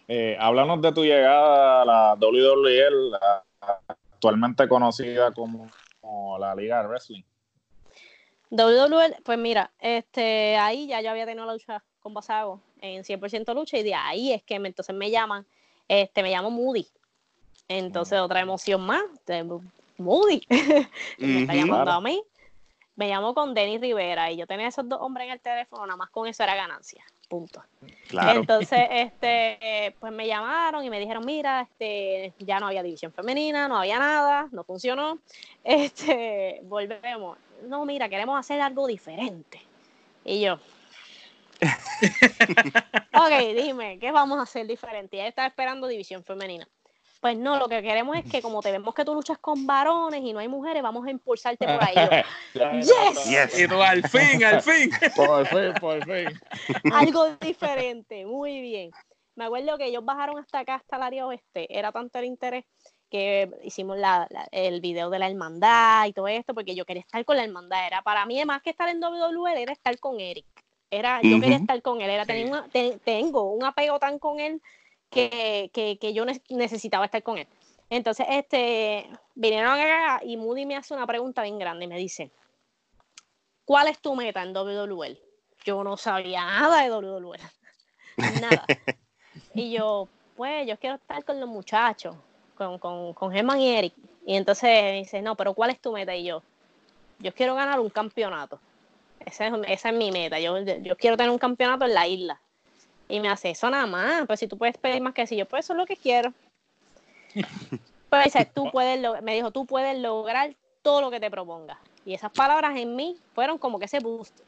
Eh, háblanos de tu llegada a la WWE, actualmente conocida como, la Liga de Wrestling. WWE, pues mira, este, ahí ya yo había tenido la lucha con Basago en 100% lucha y de ahí es que entonces me llaman, este, me llamo Moody. Entonces otra emoción más, Moody, [laughs] me está llamando a mí me llamo con Denis Rivera y yo tenía esos dos hombres en el teléfono, nada más con eso era ganancia. Punto. Entonces, este, pues me llamaron y me dijeron, mira, este, ya no había división femenina, no había nada, no funcionó. [laughs] Este, volvemos. No, mira, queremos hacer algo diferente. Y yo, [laughs] ok, dime, ¿qué vamos a hacer diferente? Y él estaba esperando división femenina. Pues no, lo que queremos es que como te vemos que tú luchas con varones y no hay mujeres, vamos a impulsarte por ahí. yes. Y tú, al fin, al fin. [laughs] por fin, por fin. [laughs] Algo diferente, muy bien. Me acuerdo que ellos bajaron hasta acá, hasta el área oeste. Era tanto el interés que hicimos la, el video de la hermandad y todo esto, porque yo quería estar con la hermandad. Era para mí, más que estar en WWE, era estar con Eric. Era, yo quería estar con él, era, tengo un apego tan con él que, que, que yo necesitaba estar con él. Entonces, este, vinieron acá y Moody me hace una pregunta bien grande y me dice, ¿cuál es tu meta en WWE? Yo no sabía nada de WWE, [laughs] nada. [laughs] y yo, pues, yo quiero estar con los muchachos, con, con, con Germán y Eric. Y entonces me dice, no, pero ¿cuál es tu meta? Y yo, yo quiero ganar un campeonato. Esa es, esa es mi meta. Yo, yo quiero tener un campeonato en la isla. Y me hace eso nada más. Pues si tú puedes pedir más que si yo, pues eso es lo que quiero. [laughs] pues dice, tú puedes, me dijo, tú puedes lograr todo lo que te propongas. Y esas palabras en mí fueron como que ese boost.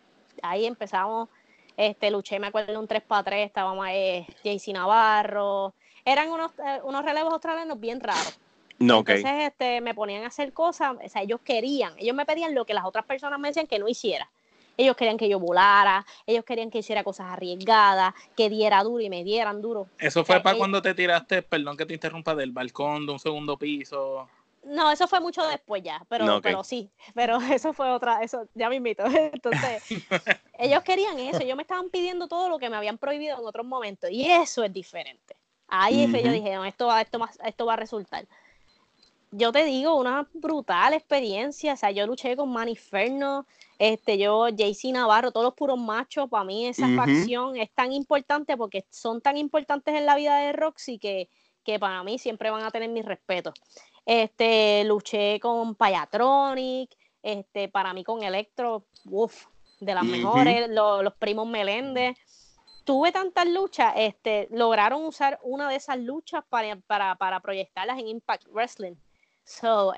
Ahí empezamos, este, luché, me acuerdo, un 3 para 3, estábamos eh, JC Navarro. Eran unos, eh, unos relevos australianos bien raros. No, Entonces este, me ponían a hacer cosas, o sea, ellos querían, ellos me pedían lo que las otras personas me decían que no hiciera. Ellos querían que yo volara, ellos querían que hiciera cosas arriesgadas, que diera duro y me dieran duro. Eso fue para cuando te tiraste, perdón que te interrumpa, del balcón de un segundo piso. No, eso fue mucho después ya, pero, pero sí, pero [laughs] eso fue otra, eso ya me invito. [laughs] Entonces, [laughs] ellos querían eso, ellos me estaban pidiendo todo lo que me habían prohibido en otros momentos y eso es diferente. Ahí es que yo dije, no, esto va, esto, esto va a resultar. Yo te digo, una brutal experiencia, o sea, yo luché con Maniferno, este, yo, JC Navarro, todos los puros machos, para mí esa facción es tan importante porque son tan importantes en la vida de Roxy que, que para mí siempre van a tener mi respeto. Este, luché con Payatronic, este, para mí con Electro, uff, de las mejores, los, primos Meléndez. Tuve tantas luchas, este, lograron usar una de esas luchas para, para, para proyectarlas en Impact Wrestling. So,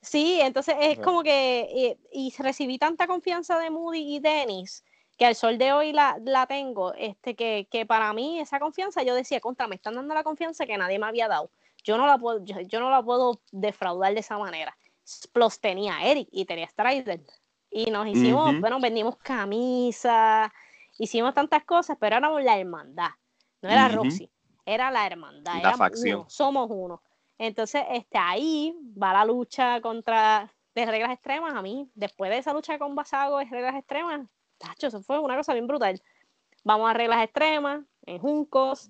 Sí, entonces es como que, y, recibí tanta confianza de Moody y Dennis, que al sol de hoy la, la tengo, este, que, que, para mí esa confianza, yo decía, contra, me están dando la confianza que nadie me había dado. Yo no la puedo, yo, no la puedo defraudar de esa manera. Plus tenía Eric y tenía Strider. Y nos hicimos, bueno, vendimos camisas, hicimos tantas cosas, pero éramos la hermandad, no era Roxy era la hermandad, la facción. somos uno. Entonces, este, ahí va la lucha contra de reglas extremas. A mí, después de esa lucha con Basago de reglas extremas, tacho, eso fue una cosa bien brutal. Vamos a reglas extremas, en Juncos.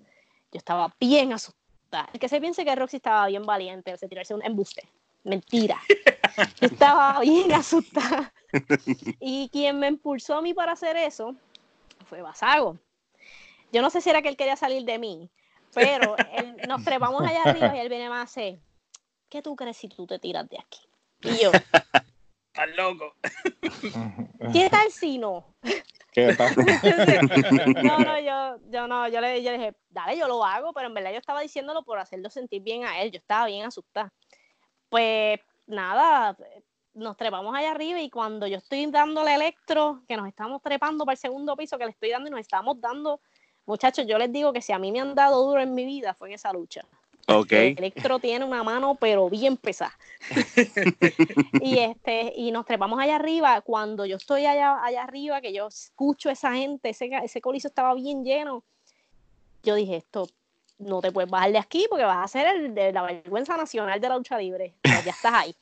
Yo estaba bien asustada. El que se piense que Roxy estaba bien valiente, se tirarse un embuste. Mentira. [laughs] Yo estaba bien asustada. Y quien me impulsó a mí para hacer eso fue Basago. Yo no sé si era que él quería salir de mí, pero nos trepamos allá arriba y él viene más a hacer, ¿qué tú crees si tú te tiras de aquí? Y yo, estás loco. ¿Qué tal si no? ¿Qué tal? [laughs] no, no, yo, yo no, yo le, yo le, dije, dale, yo lo hago, pero en verdad yo estaba diciéndolo por hacerlo sentir bien a él, yo estaba bien asustada. Pues nada, nos trepamos allá arriba y cuando yo estoy dándole electro, que nos estamos trepando para el segundo piso, que le estoy dando y nos estamos dando, muchachos, yo les digo que si a mí me han dado duro en mi vida fue en esa lucha. Ok. Electro tiene una mano, pero bien pesada. [laughs] y este, y nos trepamos allá arriba. Cuando yo estoy allá, allá arriba, que yo escucho a esa gente, ese, ese coliso estaba bien lleno. Yo dije, esto no te puedes bajar de aquí porque vas a ser el de la vergüenza nacional de la lucha libre. ya estás ahí.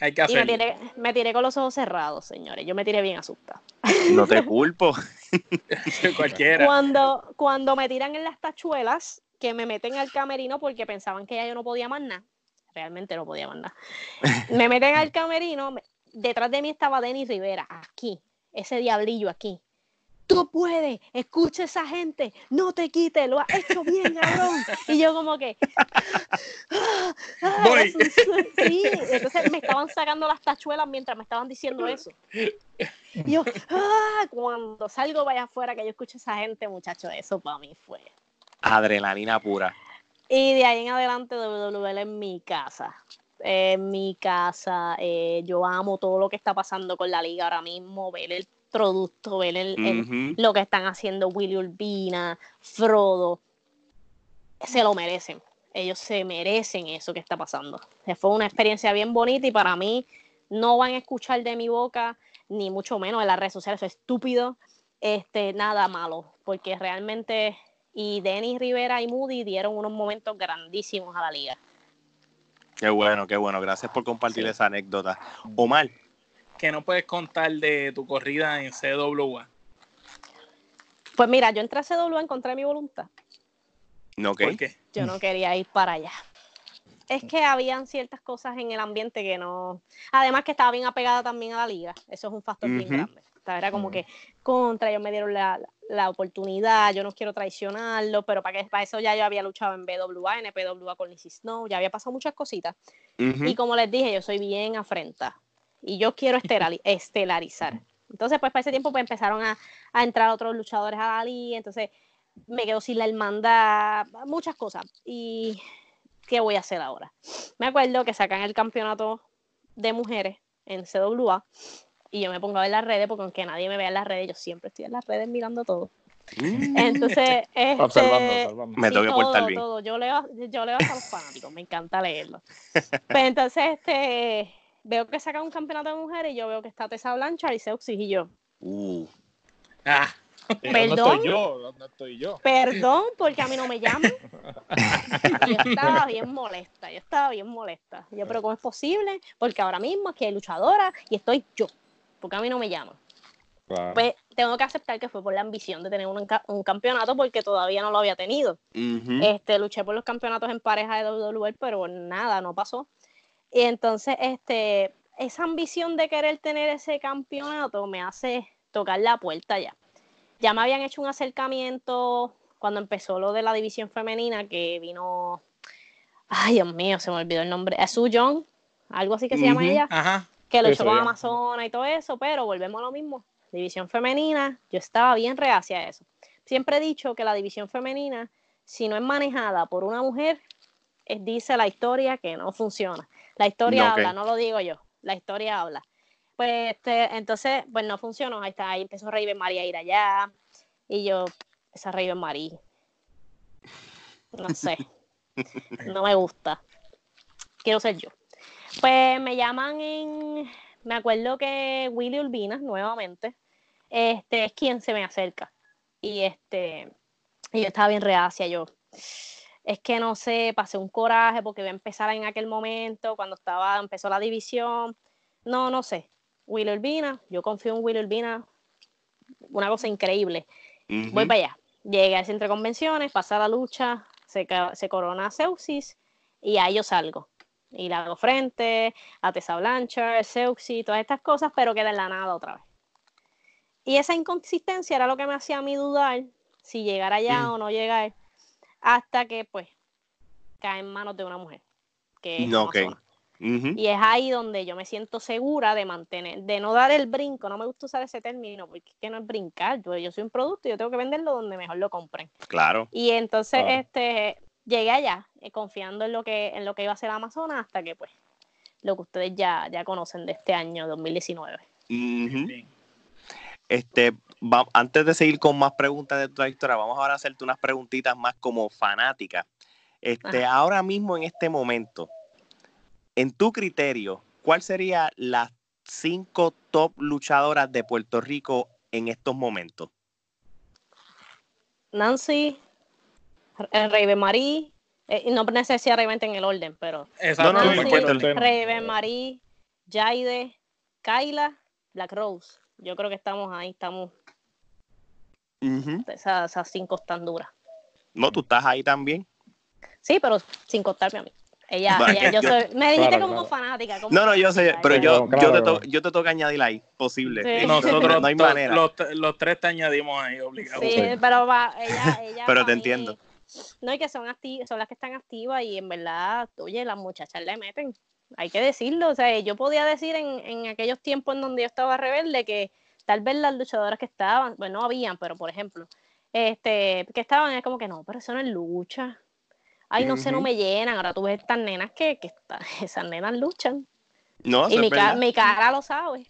Hay que y me tiré, me tiré, con los ojos cerrados, señores. Yo me tiré bien asustada. No te [laughs] culpo. [laughs] Cualquiera. Cuando, cuando me tiran en las tachuelas, que me meten al camerino porque pensaban que ya yo no podía más nada. Realmente no podía más nada. Me meten al camerino, detrás de mí estaba Denis Rivera, aquí, ese diablillo aquí. Tú puedes, escucha a esa gente, no te quites, lo has hecho bien, cabrón. Y yo como que... Voy. Sí, entonces me estaban sacando las tachuelas mientras me estaban diciendo eso. Y yo, ah, cuando salgo vaya afuera que yo escucho a esa gente, muchacho, eso para mí fue Adrenalina pura. Y de ahí en adelante WWL en mi casa. En mi casa, eh, yo amo todo lo que está pasando con la liga ahora mismo, ver el producto, ver el, el, lo que están haciendo Willy Urbina, Frodo. Se lo merecen. Ellos se merecen eso que está pasando. Fue una experiencia bien bonita y para mí no van a escuchar de mi boca, ni mucho menos en las redes sociales, eso es estúpido, este, nada malo, porque realmente y Denis Rivera y Moody dieron unos momentos grandísimos a la liga. Qué bueno, qué bueno. Gracias por compartir sí. esa anécdota. Omar. ¿Qué no puedes contar de tu corrida en CWA? Pues mira, yo entré a CWA en contra de mi voluntad. No, okay. ¿Por qué? Yo no quería ir para allá. Es que habían ciertas cosas en el ambiente que no. Además que estaba bien apegada también a la liga. Eso es un factor uh -huh. bien grande. Era como que contra, ellos me dieron la, la, oportunidad, yo no quiero traicionarlo, pero para, que, para eso ya yo había luchado en BWA, en PWA con Lizzie Snow, ya había pasado muchas cositas. Uh -huh. Y como les dije, yo soy bien afrenta y yo quiero [laughs] estelarizar. Entonces, pues para ese tiempo pues, empezaron a, a, entrar otros luchadores a la liga, entonces me quedo sin la hermandad, muchas cosas. Y ¿qué voy a hacer ahora? Me acuerdo que sacan el campeonato de mujeres en CWA y yo me pongo a ver las redes porque aunque nadie me vea en las redes, yo siempre estoy en las redes mirando todo. Mm. Entonces, [laughs] este, observando, observando. Me tengo que portar bien. todo. Yo leo, yo leo hasta los fanáticos, me encanta leerlo. Pues entonces, este, veo que saca un campeonato de mujeres y yo veo que está Tessa Blanchard y Seuxis y yo. Uh. Ah, Perdón. ¿Dónde estoy yo? ¿Dónde estoy yo? Perdón, porque a mí no me llaman. [laughs] Yo estaba bien molesta, yo estaba bien molesta. Yo, pero ¿cómo es posible? Porque ahora mismo aquí hay luchadoras y estoy yo, porque a mí no me llaman. Claro. Pues tengo que aceptar que fue por la ambición de tener un, un campeonato porque todavía no lo había tenido. Uh -huh. este, luché por los campeonatos en pareja de WWE, pero nada, no pasó. Y entonces, este, esa ambición de querer tener ese campeonato me hace tocar la puerta ya. Ya me habían hecho un acercamiento cuando empezó lo de la división femenina, que vino, ay Dios mío, se me olvidó el nombre, Sue Young, algo así que se uh -huh. llama ella, Ajá. que luchó con Amazona y todo eso, pero volvemos a lo mismo, división femenina, yo estaba bien reacia a eso. Siempre he dicho que la división femenina, si no es manejada por una mujer, es, dice la historia que no funciona. La historia habla, no lo digo yo, la historia habla. Pues este, entonces, pues no funcionó, ahí está, ahí empezó Raven María a ir allá, y yo, esa Raven María, no sé, [laughs] no me gusta, quiero ser yo. Pues me llaman en, me acuerdo que Willy Urbina, nuevamente, este es quien se me acerca, y este, y yo estaba bien reacia, yo, es que no sé, pasé un coraje porque iba a empezar en aquel momento, cuando estaba, empezó la división, no, no sé, Will Urbina, yo confío en Will Urbina, una cosa increíble. Uh -huh. Voy para allá. Llegué al centro de convenciones, pasa la lucha, se, se corona Seuxis y ahí yo salgo. Y le hago frente a Tessa Blanchard, Seuxis, todas estas cosas, pero queda en la nada otra vez. Y esa inconsistencia era lo que me hacía a mí dudar si llegar allá uh -huh. o no llegar, hasta que pues cae en manos de una mujer. Que es no, okay. Uh -huh. Y es ahí donde yo me siento segura de mantener, de no dar el brinco. No me gusta usar ese término porque es que no es brincar. Yo, yo soy un producto y yo tengo que venderlo donde mejor lo compren. Claro. Y entonces este, llegué allá eh, confiando en lo, que, en lo que iba a ser Amazonas hasta que pues lo que ustedes ya, ya conocen de este año 2019. Este, antes de seguir con más preguntas de tu historia, vamos ahora a hacerte unas preguntitas más como fanática. Este, ahora mismo en este momento, en tu criterio, ¿cuál sería las cinco top luchadoras de Puerto Rico en estos momentos? Nancy, Raven Marie, eh, no necesariamente en el orden, pero no, no, Nancy, Raven Marie, Jaide, Kyla, Black Rose. Yo creo que estamos ahí, estamos. esas, esas cinco están duras. No, tú estás ahí también. Sí, pero sin contarme a mí. Ella, ella yo soy, me dijiste como fanática. no, no, yo sé, pero yo, yo, te to, yo te toca añadir ahí, posible. Nosotros no hay manera. Los, los, tres te añadimos ahí, obligado. Sí, pero va, ella, [laughs] ella pero te entiendo. No, y que son, son las que están activas y en verdad, oye, las muchachas le meten. Hay que decirlo. O sea, yo podía decir en, en aquellos tiempos en donde yo estaba rebelde que tal vez las luchadoras que estaban, bueno, no habían, pero por ejemplo, este, que estaban, es como que no, pero eso no es lucha ay, no sé, no me llenan. Ahora tú ves estas nenas que, que [laughs] esas nenas luchan. No, y mi, mi, cara lo sabe.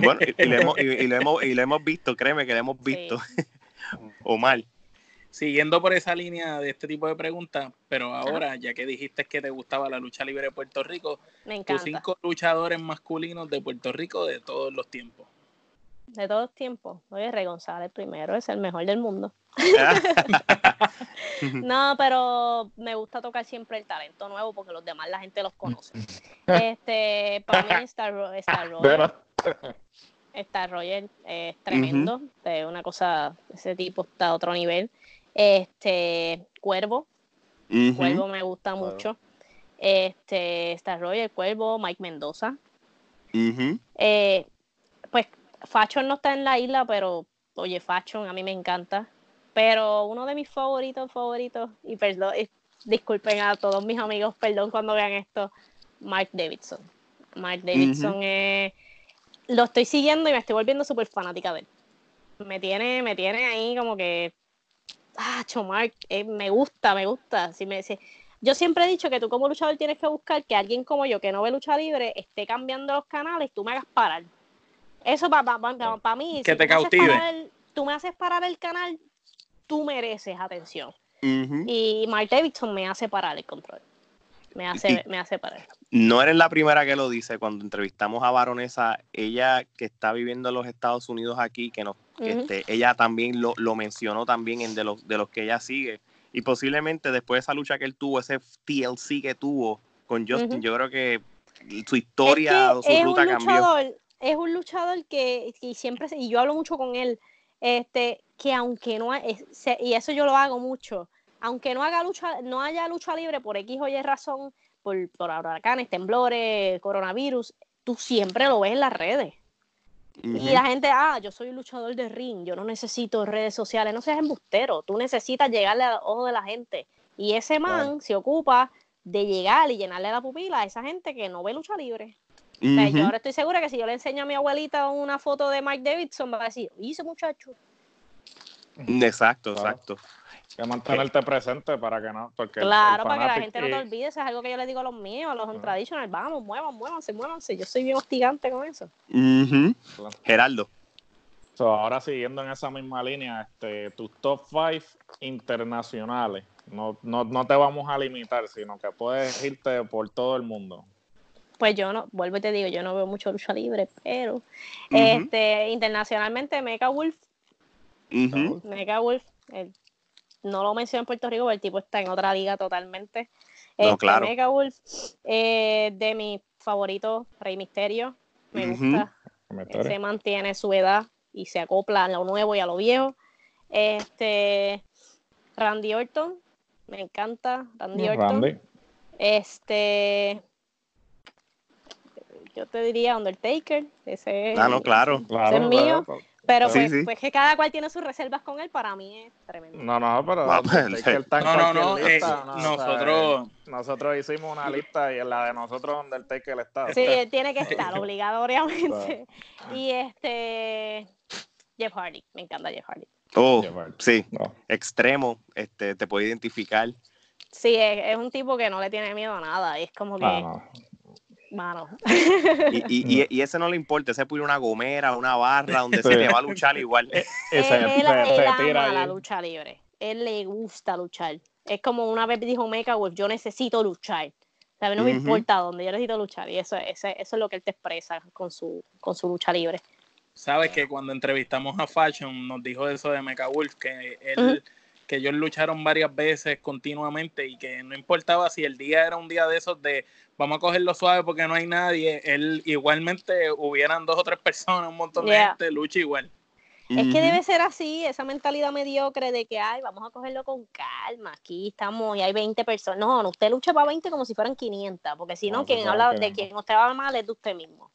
bueno, y, lo hemos, y, lo hemos, y, lo hemos, visto, créeme que lo hemos visto. [laughs] o mal. Siguiendo por esa línea de este tipo de preguntas, pero ahora, ya que dijiste que te gustaba la lucha libre de Puerto Rico, tus cinco luchadores masculinos de Puerto Rico de todos los tiempos de todos tiempos. Oye, Rey González primero es el mejor del mundo. [laughs] no, pero me gusta tocar siempre el talento nuevo porque los demás la gente los conoce. [laughs] Este, para mí Star, Star Roger. Star Roger es tremendo, una cosa, ese tipo está a otro nivel. Este, Cuervo, Cuervo me gusta mucho. Este, Star Roger, Cuervo, Mike Mendoza. eh, pues Fashion no está en la isla, pero oye, Fashion a mí me encanta. Pero uno de mis favoritos, favoritos, y perdón, disculpen a todos mis amigos, perdón cuando vean esto, Mark Davidson. Mark Davidson lo estoy siguiendo y me estoy volviendo súper fanática de él. Me tiene, me tiene ahí como que, ah, Mark, eh, me gusta, me gusta. Si me, si, yo siempre he dicho que tú como luchador tienes que buscar que alguien como yo, que no ve lucha libre, esté cambiando los canales, tú me hagas parar. Eso para pa, mí. Que te cautive. tú me haces parar el canal, tú mereces atención. Y Mark Davidson me hace parar el control. Me hace, me hace parar. No eres la primera que lo dice. Cuando entrevistamos a Baronesa, ella que está viviendo en los Estados Unidos aquí, que nos, este, ella también lo, lo, mencionó también en de los, de los que ella sigue. Y posiblemente después de esa lucha que él tuvo, ese TLC que tuvo con Justin, yo creo que su historia, su ruta cambió es un luchador que, y siempre, y yo hablo mucho con él, este, que aunque no, y eso yo lo hago mucho, aunque no haga lucha, no haya lucha libre por X o Y razón, por, por huracanes, temblores, coronavirus, tú siempre lo ves en las redes. Y la gente, ah, yo soy un luchador de ring, yo no necesito redes sociales, no seas embustero, tú necesitas llegarle al ojo de la gente. Y ese man se ocupa de llegar y llenarle la pupila a esa gente que no ve lucha libre yo ahora estoy segura que si yo le enseño a mi abuelita una foto de Mike Davidson, va a decir, ¿y ese muchacho? Exacto, exacto. que mantenerte presente para que no. Porque claro, para que la gente no te olvide. Eso es algo que yo le digo a los míos, a los uh tradicionales. Vamos, muevan, muévanse, muévanse. Yo soy bien hostigante con eso. Geraldo. ahora siguiendo en esa misma línea, este, tus top 5 internacionales. No, no, no te vamos a limitar, sino que puedes irte por todo el mundo pues yo no, vuelvo y te digo, yo no veo mucho lucha libre, pero este, internacionalmente Mecha Wolf, Mecha Wolf, no lo menciono en Puerto Rico, porque el tipo está en otra liga totalmente. No, este, claro. Mecha Wolf, eh, de mis favoritos, Rey Misterio, me gusta. Se mantiene su edad y se acopla a lo nuevo y a lo viejo. Este, Randy Orton, me encanta Randy Orton. Este, yo te diría Undertaker. Ese, ah, no, claro. ese es mío. Pero pues, pues, que cada cual tiene sus reservas con él, para mí es tremendo. No, no, pero no, no, no, eh, nosotros nosotros hicimos una lista y en la de nosotros Undertaker está. Sí, tiene que estar [laughs] obligatoriamente. y este Jeff Hardy, me encanta Jeff Hardy. Oh, sí, extremo, este, te puede identificar. Sí, es, un tipo que no le tiene miedo a nada, es como que Mano. Y, y, y, ese no le importa, ese puede una gomera, una barra, donde se le va a luchar igual. él, él, ama la lucha libre. Él le gusta luchar. Es como una vez dijo Mecha Wolf, yo necesito luchar. ¿Sabes? No me importa dónde, yo necesito luchar. Y eso, eso, eso es lo que él te expresa con su, con su lucha libre. Sabes que cuando entrevistamos a Fashion nos dijo eso de Mecha Wolf, que él que ellos lucharon varias veces continuamente y que no importaba si el día era un día de esos de vamos a cogerlo suave porque no hay nadie, él igualmente hubieran dos o tres personas, un montón de gente, lucha igual. Es que debe ser así, esa mentalidad mediocre de que, ay, vamos a cogerlo con calma, aquí estamos y hay 20 personas. No, usted lucha para 20 como si fueran 500, porque si no, quien habla de quien usted va mal es de usted mismo.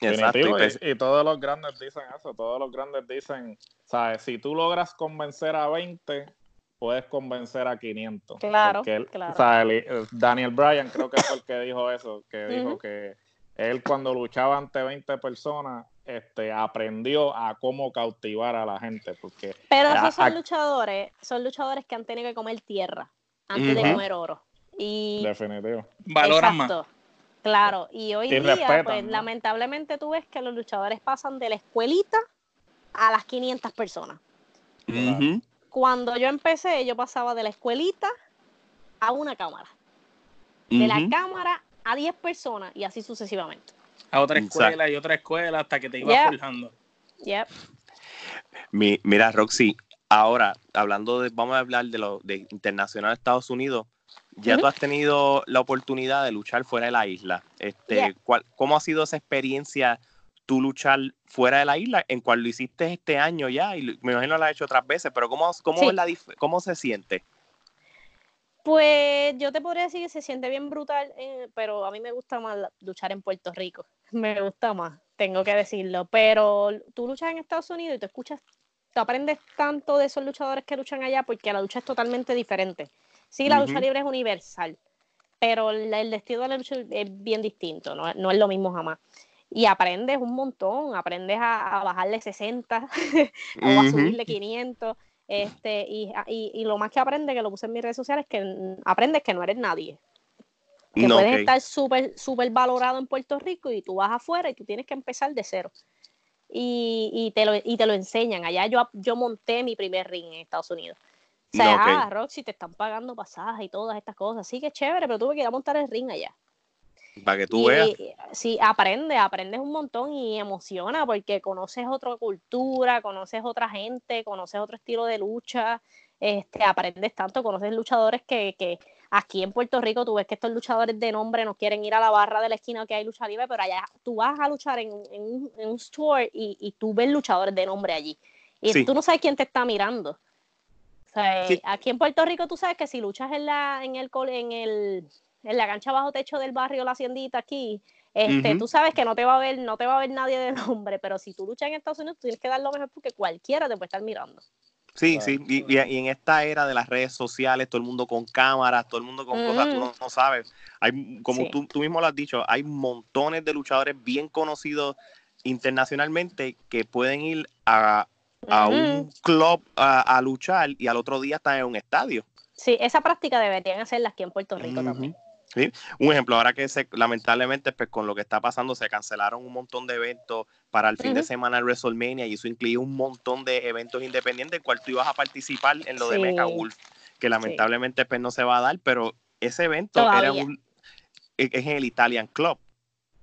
Exacto, y, todos los grandes dicen eso, todos los grandes dicen, ¿sabes? Si tú logras convencer a 20, puedes convencer a 500. Claro, claro. O sea, Daniel Bryan creo que fue el que dijo eso, que dijo que él cuando luchaba ante 20 personas, este, aprendió a cómo cautivar a la gente. Porque Pero esos son luchadores, son luchadores que han tenido que comer tierra antes de comer oro. Y... Definitivo. Valoran más. Claro, y hoy día, pues lamentablemente tú ves que los luchadores pasan de la escuelita a las 500 personas cuando yo empecé, yo pasaba de la escuelita a una cámara. De la cámara a 10 personas y así sucesivamente. A otra escuela y otra escuela hasta que te ibas forjando. Yep. mira, Roxy, ahora hablando de, vamos a hablar de lo de internacional Estados Unidos. Ya tú has tenido la oportunidad de luchar fuera de la isla. Este, ¿Cómo ha sido esa experiencia tú luchar fuera de la isla, en cual lo hiciste este año ya, y me imagino lo has hecho otras veces, pero ¿cómo, cómo, la cómo se siente? Pues yo te podría decir que se siente bien brutal, eh, pero a mí me gusta más luchar en Puerto Rico. [laughs] Me gusta más, tengo que decirlo. Pero tú luchas en Estados Unidos y tú escuchas, tú aprendes tanto de esos luchadores que luchan allá porque la lucha es totalmente diferente. Sí, la lucha libre es universal, pero el, destino de la lucha es bien distinto, no, no es lo mismo jamás y aprendes un montón, aprendes a, bajarle 60 o [laughs] a subirle 500. Este, y, y, lo más que aprendes, que lo puse en mis redes sociales, es que aprendes que no eres nadie. Que puedes estar súper super valorado en Puerto Rico y tú vas afuera y tú tienes que empezar de cero. Y, y, te, lo, y te lo enseñan. Allá yo, yo monté mi primer ring en Estados Unidos. O sea, ah, Roxy, te están pagando pasajes y todas estas cosas. Sí, que chévere, pero tuve que ir a montar el ring allá. Para que tú veas. Sí, aprende, aprendes un montón y emociona porque conoces otra cultura, conoces otra gente, conoces otro estilo de lucha, este, aprendes tanto, conoces luchadores que, que aquí en Puerto Rico tú ves que estos luchadores de nombre no quieren ir a la barra de la esquina que hay lucha libre, pero allá tú vas a luchar en, un, en un, store y, y, tú ves luchadores de nombre allí. Y tú no sabes quién te está mirando. O sea, aquí en Puerto Rico tú sabes que si luchas en, la, en, el, en el en la cancha bajo techo del barrio La Haciendita aquí, este, tú sabes que no te va a ver, no te va a ver nadie de nombre, pero si tú luchas en Estados Unidos, tú tienes que dar lo mejor porque cualquiera te puede estar mirando. Sí, sí, y, en esta era de las redes sociales, todo el mundo con cámaras, todo el mundo con cosas, tú no, sabes. Hay, como tú, tú mismo lo has dicho, hay montones de luchadores bien conocidos internacionalmente que pueden ir a, un club a, luchar y al otro día están en un estadio. Sí, esa práctica deberían hacerla aquí en Puerto Rico también. Sí, un ejemplo, ahora que se, lamentablemente pues con lo que está pasando se cancelaron un montón de eventos para el fin de semana de WrestleMania y eso incluía un montón de eventos independientes en cual tú ibas a participar en lo de Mecha Wolf, que lamentablemente pues no se va a dar, pero ese evento era un e, es en el Italian Club,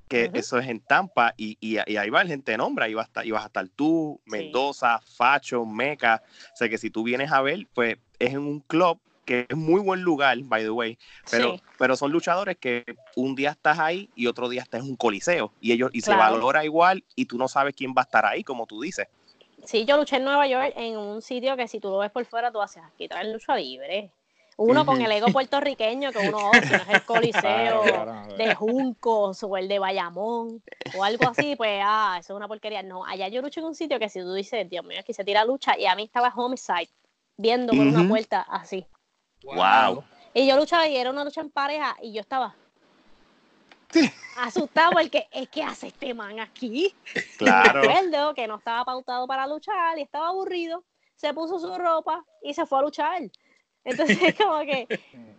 que eso es en Tampa y, y, ahí va el gente de nombre, ahí vas a estar, ibas a estar tú, Mendoza, Facho, Meca, o sea que si tú vienes a ver, pues es en un club que es muy buen lugar, by the way, pero, pero son luchadores que un día estás ahí y otro día estás en un coliseo y ellos y se valora igual y tú no sabes quién va a estar ahí, como tú dices. Sí, yo luché en Nueva York en un sitio que si tú lo ves por fuera, tú haces aquí traen lucha libre. Uno con el ego puertorriqueño que uno, oh, no es el [laughs] Coliseo de Juncos o el de Bayamón o algo así, pues, ah, eso es una porquería. No, allá yo luché en un sitio que si tú dices, Dios mío, aquí se tira lucha y a mí estaba homicide viendo por una puerta así. Wow. Y yo luchaba y era una lucha en pareja y yo estaba asustado porque es que hace este man aquí. Claro. [laughs] Recuerdo que no estaba pautado para luchar y estaba aburrido. Se puso su ropa y se fue a luchar. Entonces, [laughs] como que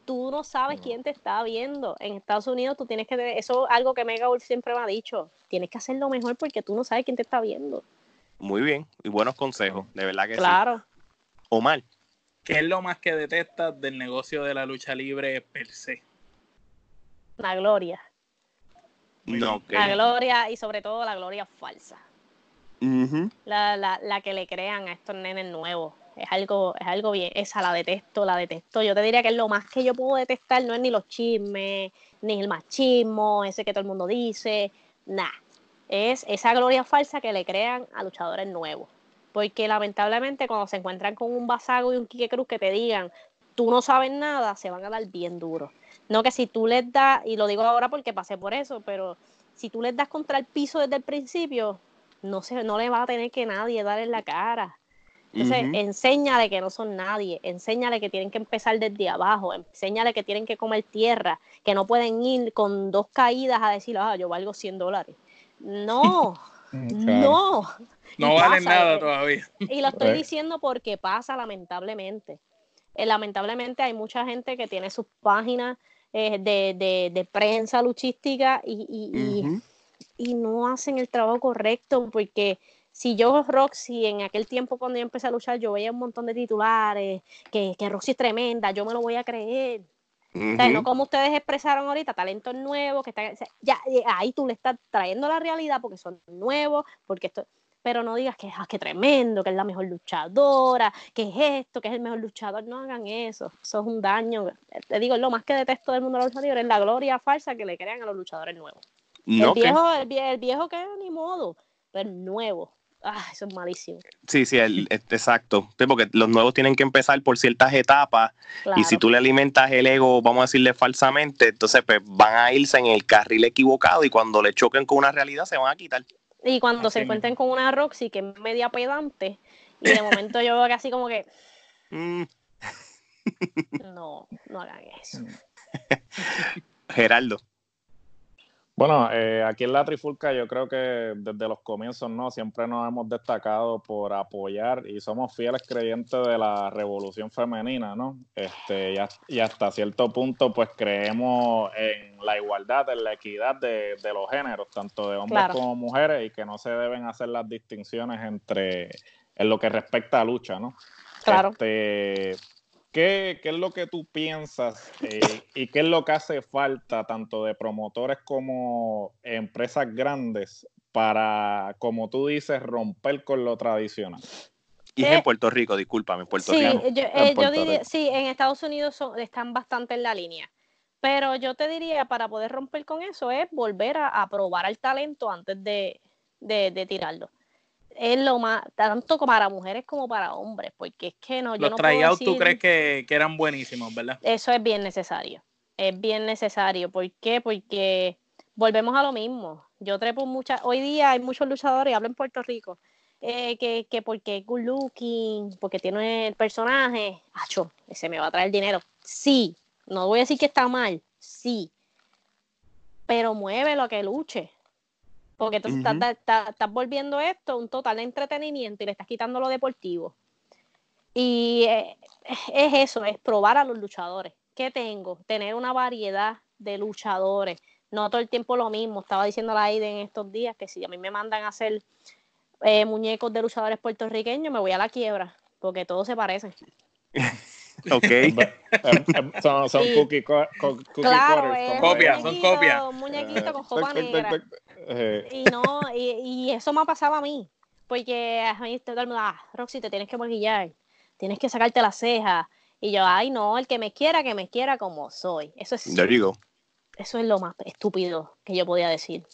tú no sabes quién te está viendo. En Estados Unidos tú tienes que, eso es algo que Mega Wolf siempre me ha dicho, tienes que hacerlo mejor porque tú no sabes quién te está viendo. Muy bien, y buenos consejos, de verdad que sí. Claro. Omar. ¿Qué es lo más que detestas del negocio de la lucha libre per se? La gloria. No, La gloria y sobre todo la gloria falsa. la, la, la, que le crean a estos nenes nuevos. Es algo, es algo bien, esa la detesto, la detesto. Yo te diría que es lo más que yo puedo detestar, no es ni los chismes, ni el machismo, ese que todo el mundo dice, nada. Es esa gloria falsa que le crean a luchadores nuevos. Porque lamentablemente cuando se encuentran con un Basago y un Quique Cruz que te digan, tú no sabes nada, se van a dar bien duro. No que si tú les das, y lo digo ahora porque pasé por eso, pero si tú les das contra el piso desde el principio, no, se, no le va a tener que nadie dar en la cara. Entonces, enséñale que no son nadie, enséñale que tienen que empezar desde abajo, enséñale que tienen que comer tierra, que no pueden ir con dos caídas a decir, ah, yo valgo 100 dólares. No, [laughs] no. No [laughs] valen nada todavía. Y lo estoy diciendo porque pasa lamentablemente. Eh, lamentablemente hay mucha gente que tiene sus páginas eh, de, prensa luchística y, y, no hacen el trabajo correcto porque si yo Roxy en aquel tiempo cuando yo empecé a luchar yo veía un montón de titulares que, que Roxy es tremenda, yo me lo voy a creer. no como ustedes expresaron ahorita, talentos nuevos, que están, ya eh, ahí tú le estás trayendo la realidad porque son nuevos, porque esto, pero no digas que, ah, que tremendo, que es la mejor luchadora, que es esto, que es el mejor luchador. No hagan eso, eso es un daño. Te digo, lo más que detesto del mundo de los luchadores es la gloria falsa que le crean a los luchadores nuevos. el, viejo, el, viejo que ni modo, pero el nuevo. Ah, eso es malísimo. Sí, sí, exacto. porque los nuevos tienen que empezar por ciertas etapas y si tú le alimentas el ego, vamos a decirle falsamente, entonces pues van a irse en el carril equivocado y cuando le choquen con una realidad se van a quitar. Y cuando se encuentren con una Roxy que es media pedante, y de momento yo veo que así como que. Mm. no, no hagan eso. [laughs] Geraldo. Bueno, eh, aquí en la Trifulca yo creo que desde los comienzos no siempre nos hemos destacado por apoyar y somos fieles creyentes de la revolución femenina, ¿no? Este, y, hasta cierto punto pues creemos en la igualdad, en la equidad de, los géneros, tanto de hombres como mujeres, y que no se deben hacer las distinciones entre en lo que respecta a lucha, ¿no? Claro. Este, ¿Qué, es lo que tú piensas eh, y qué es lo que hace falta tanto de promotores como empresas grandes para, como tú dices, romper con lo tradicional? Y en Puerto Rico, discúlpame, en Puerto sí, Rico. Yo, eh, yo diría, sí, en Estados Unidos están bastante en la línea. Pero yo te diría, para poder romper con eso, es volver a, probar al talento antes de, de tirarlo es lo más, tanto para mujeres como para hombres, porque es que no, yo Los no tú crees que, eran buenísimos, ¿verdad? Eso es bien necesario, es bien necesario. ¿Por qué? Porque volvemos a lo mismo. Yo trepo muchas, hoy día hay muchos luchadores, hablo en Puerto Rico, eh, que, que porque es good looking, porque tiene el personaje, acho, ese me va a traer dinero. Sí, no voy a decir que está mal, sí, pero mueve lo que luche. Porque tú estás, volviendo esto un total entretenimiento y le estás quitando lo deportivo. Y eh, es eso, es probar a los luchadores. ¿Qué tengo? Tener una variedad de luchadores. No todo el tiempo lo mismo. Estaba diciendo la Aide en estos días que si a mí me mandan a hacer eh, muñecos de luchadores puertorriqueños, me voy a la quiebra, porque todos se parecen. [laughs] Ok. Em, em, son, son cookie, cookie claro, con copias, son copias. Un muñequito con copa negra. Eh. Y no, y, y, eso me ha pasado a mí. Porque a mí todo el mundo, ah, Roxy, te tienes que maquillar, tienes que sacarte las cejas. Y yo, ay, no, el que me quiera, que me quiera como soy. Eso es. Eso es lo más estúpido que yo podía decir.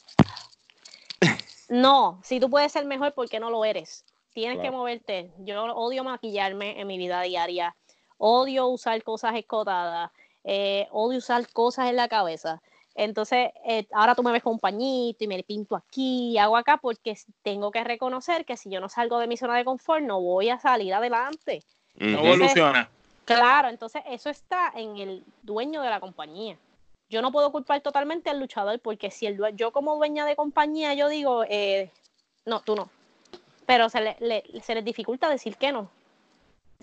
No, si tú puedes ser mejor, ¿por qué no lo eres? Tienes que moverte. Yo odio maquillarme en mi vida diaria odio usar cosas escotadas, eh, odio usar cosas en la cabeza. Entonces, eh, ahora tú me ves con un pañito y me pinto aquí y hago acá porque tengo que reconocer que si yo no salgo de mi zona de confort, no voy a salir adelante. No evoluciona. Claro, entonces eso está en el dueño de la compañía. Yo no puedo culpar totalmente al luchador porque si el yo como dueña de compañía yo digo, eh, no, tú no. Pero se, le, se les dificulta decir que no.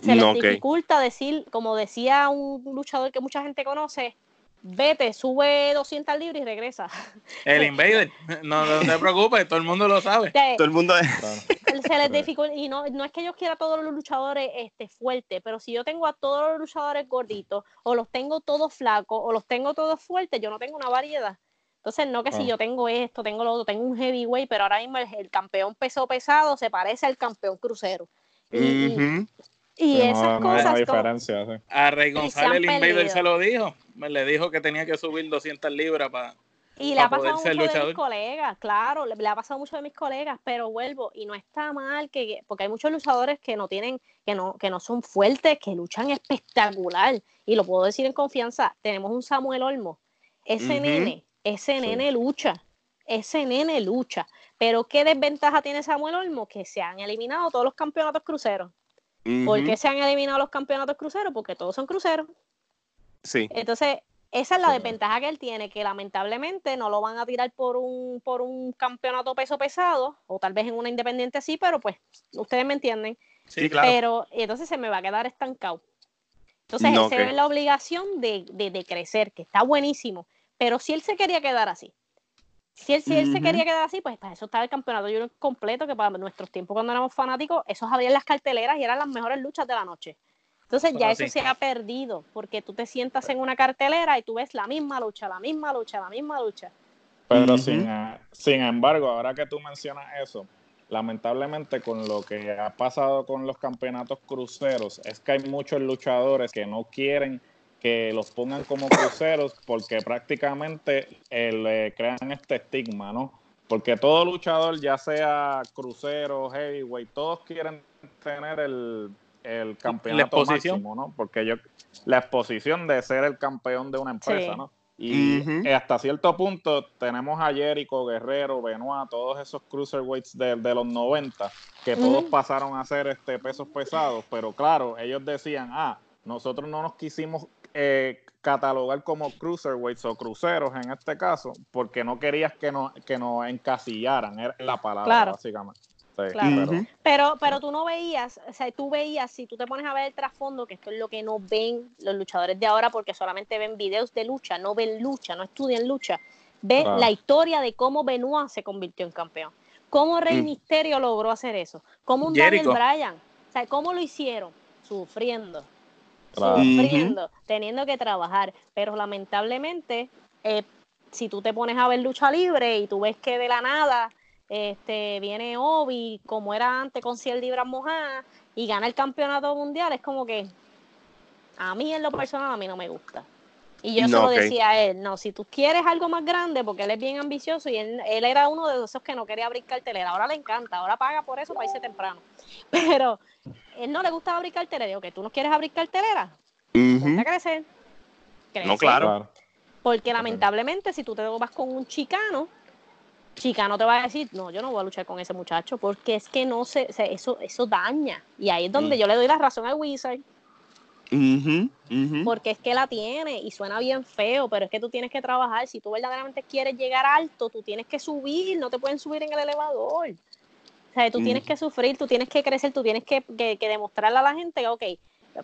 Se les dificulta decir, como decía un luchador que mucha gente conoce, vete, sube 200 libras y regresa. El Invader, no, te preocupes, todo el mundo lo sabe. todo el mundo se les dificulta, y no, no es que yo quiera a todos los luchadores este, fuertes, pero si yo tengo a todos los luchadores gorditos, o los tengo todos flacos, o los tengo todos fuertes, yo no tengo una variedad. Entonces, no que si ah. yo tengo esto, tengo lo otro, tengo un heavyweight, pero ahora mismo el, campeón peso pesado se parece al campeón crucero. Y, esas cosas. diferencia, A Rey González el Invader se lo dijo. Me le dijo que tenía que subir 200 libras para. Y le ha pasado mucho de mis colegas, claro, le, ha pasado mucho de mis colegas, pero vuelvo, y no está mal que, porque hay muchos luchadores que no tienen, que no, que no son fuertes, que luchan espectacular, y lo puedo decir en confianza, tenemos un Samuel Olmo, ese nene ese nene lucha, ese nene lucha. Pero ¿qué desventaja tiene Samuel Olmo? Que se han eliminado todos los campeonatos cruceros. ¿Por qué se han eliminado los campeonatos cruceros? Porque todos son cruceros. Sí. Entonces, esa es la desventaja que él tiene, que lamentablemente no lo van a tirar por un, por un campeonato peso pesado, o tal vez en una independiente sí, pero pues, ustedes me entienden. Sí, claro. Pero entonces se me va a quedar estancado. Entonces, él se ve la obligación de, de, de, crecer, que está buenísimo. Pero si él se quería quedar así, si él, si él se quería quedar así, pues para eso estaba el campeonato junior completo, que para nuestros tiempos cuando éramos fanáticos, esos habían las carteleras y eran las mejores luchas de la noche. Entonces ya eso se ha perdido, porque tú te sientas en una cartelera y tú ves la misma lucha, la misma lucha, la misma lucha. Pero sin, eh, sin embargo, ahora que tú mencionas eso, lamentablemente con lo que ha pasado con los campeonatos cruceros, es que hay muchos luchadores que no quieren que los pongan como cruceros porque prácticamente eh, le crean este estigma, ¿no? Porque todo luchador, ya sea crucero, heavyweight, todos quieren tener el, el campeonato máximo, ¿no? Porque yo, la exposición de ser el campeón de una empresa, ¿no? Y hasta cierto punto tenemos a Jericho, Guerrero, Benoit, todos esos cruiserweights de, de los 90, que todos pasaron a ser este pesos pesados, pero claro, ellos decían, ah, nosotros no nos quisimos eh, catalogar como cruiserweights o cruceros en este caso, porque no querías que nos, que nos encasillaran, era la palabra básicamente. pero, pero, tú no veías, o sea, tú veías, si tú te pones a ver el trasfondo, que esto es lo que no ven los luchadores de ahora, porque solamente ven videos de lucha, no ven lucha, no estudian lucha, ven la historia de cómo Benoit se convirtió en campeón, cómo Rey mm. Misterio logró hacer eso, cómo un Daniel Bryan, o sea, cómo lo hicieron, sufriendo, sufriendo, teniendo que trabajar. Pero lamentablemente, eh, si tú te pones a ver lucha libre y tú ves que de la nada este, viene Obi, como era antes con 100 libras mojadas, y gana el campeonato mundial, es como que a mí en lo personal a mí no me gusta. Y yo solo decía a él, no, si tú quieres algo más grande, porque él es bien ambicioso y él, él, era uno de esos que no quería abrir cartelera, ahora le encanta, ahora paga por eso para irse temprano. [laughs] Pero él no le gusta abrir cartelera, digo que tú no quieres abrir cartelera, uh a crecer. No, claro. Porque lamentablemente si tú te vas con un chicano, chicano te va a decir, no, yo no voy a luchar con ese muchacho, porque es que no se, eso, eso daña. Y ahí es donde mm. yo le doy la razón al Wizard porque es que la tiene y suena bien feo, pero es que tú tienes que trabajar. Si tú verdaderamente quieres llegar alto, tú tienes que subir, no te pueden subir en el elevador. O sea, tú tienes que sufrir, tú tienes que crecer, tú tienes que, demostrarle a la gente, ok,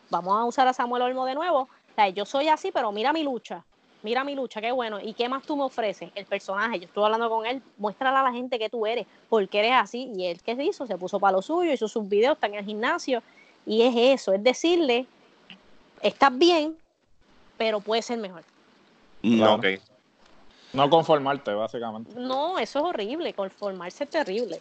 vamos a usar a Samuel Olmo de nuevo. O sea, yo soy así, pero mira mi lucha, mira mi lucha, qué bueno. ¿Y qué más tú me ofreces? El personaje, yo estuve hablando con él, muéstrale a la gente que tú eres, porque eres así. Y él, ¿qué hizo? Se puso para lo suyo, hizo sus videos, está en el gimnasio. Y es eso, es decirle estás bien, pero puede ser mejor. No, No conformarte, básicamente. No, eso es horrible, conformarse es terrible.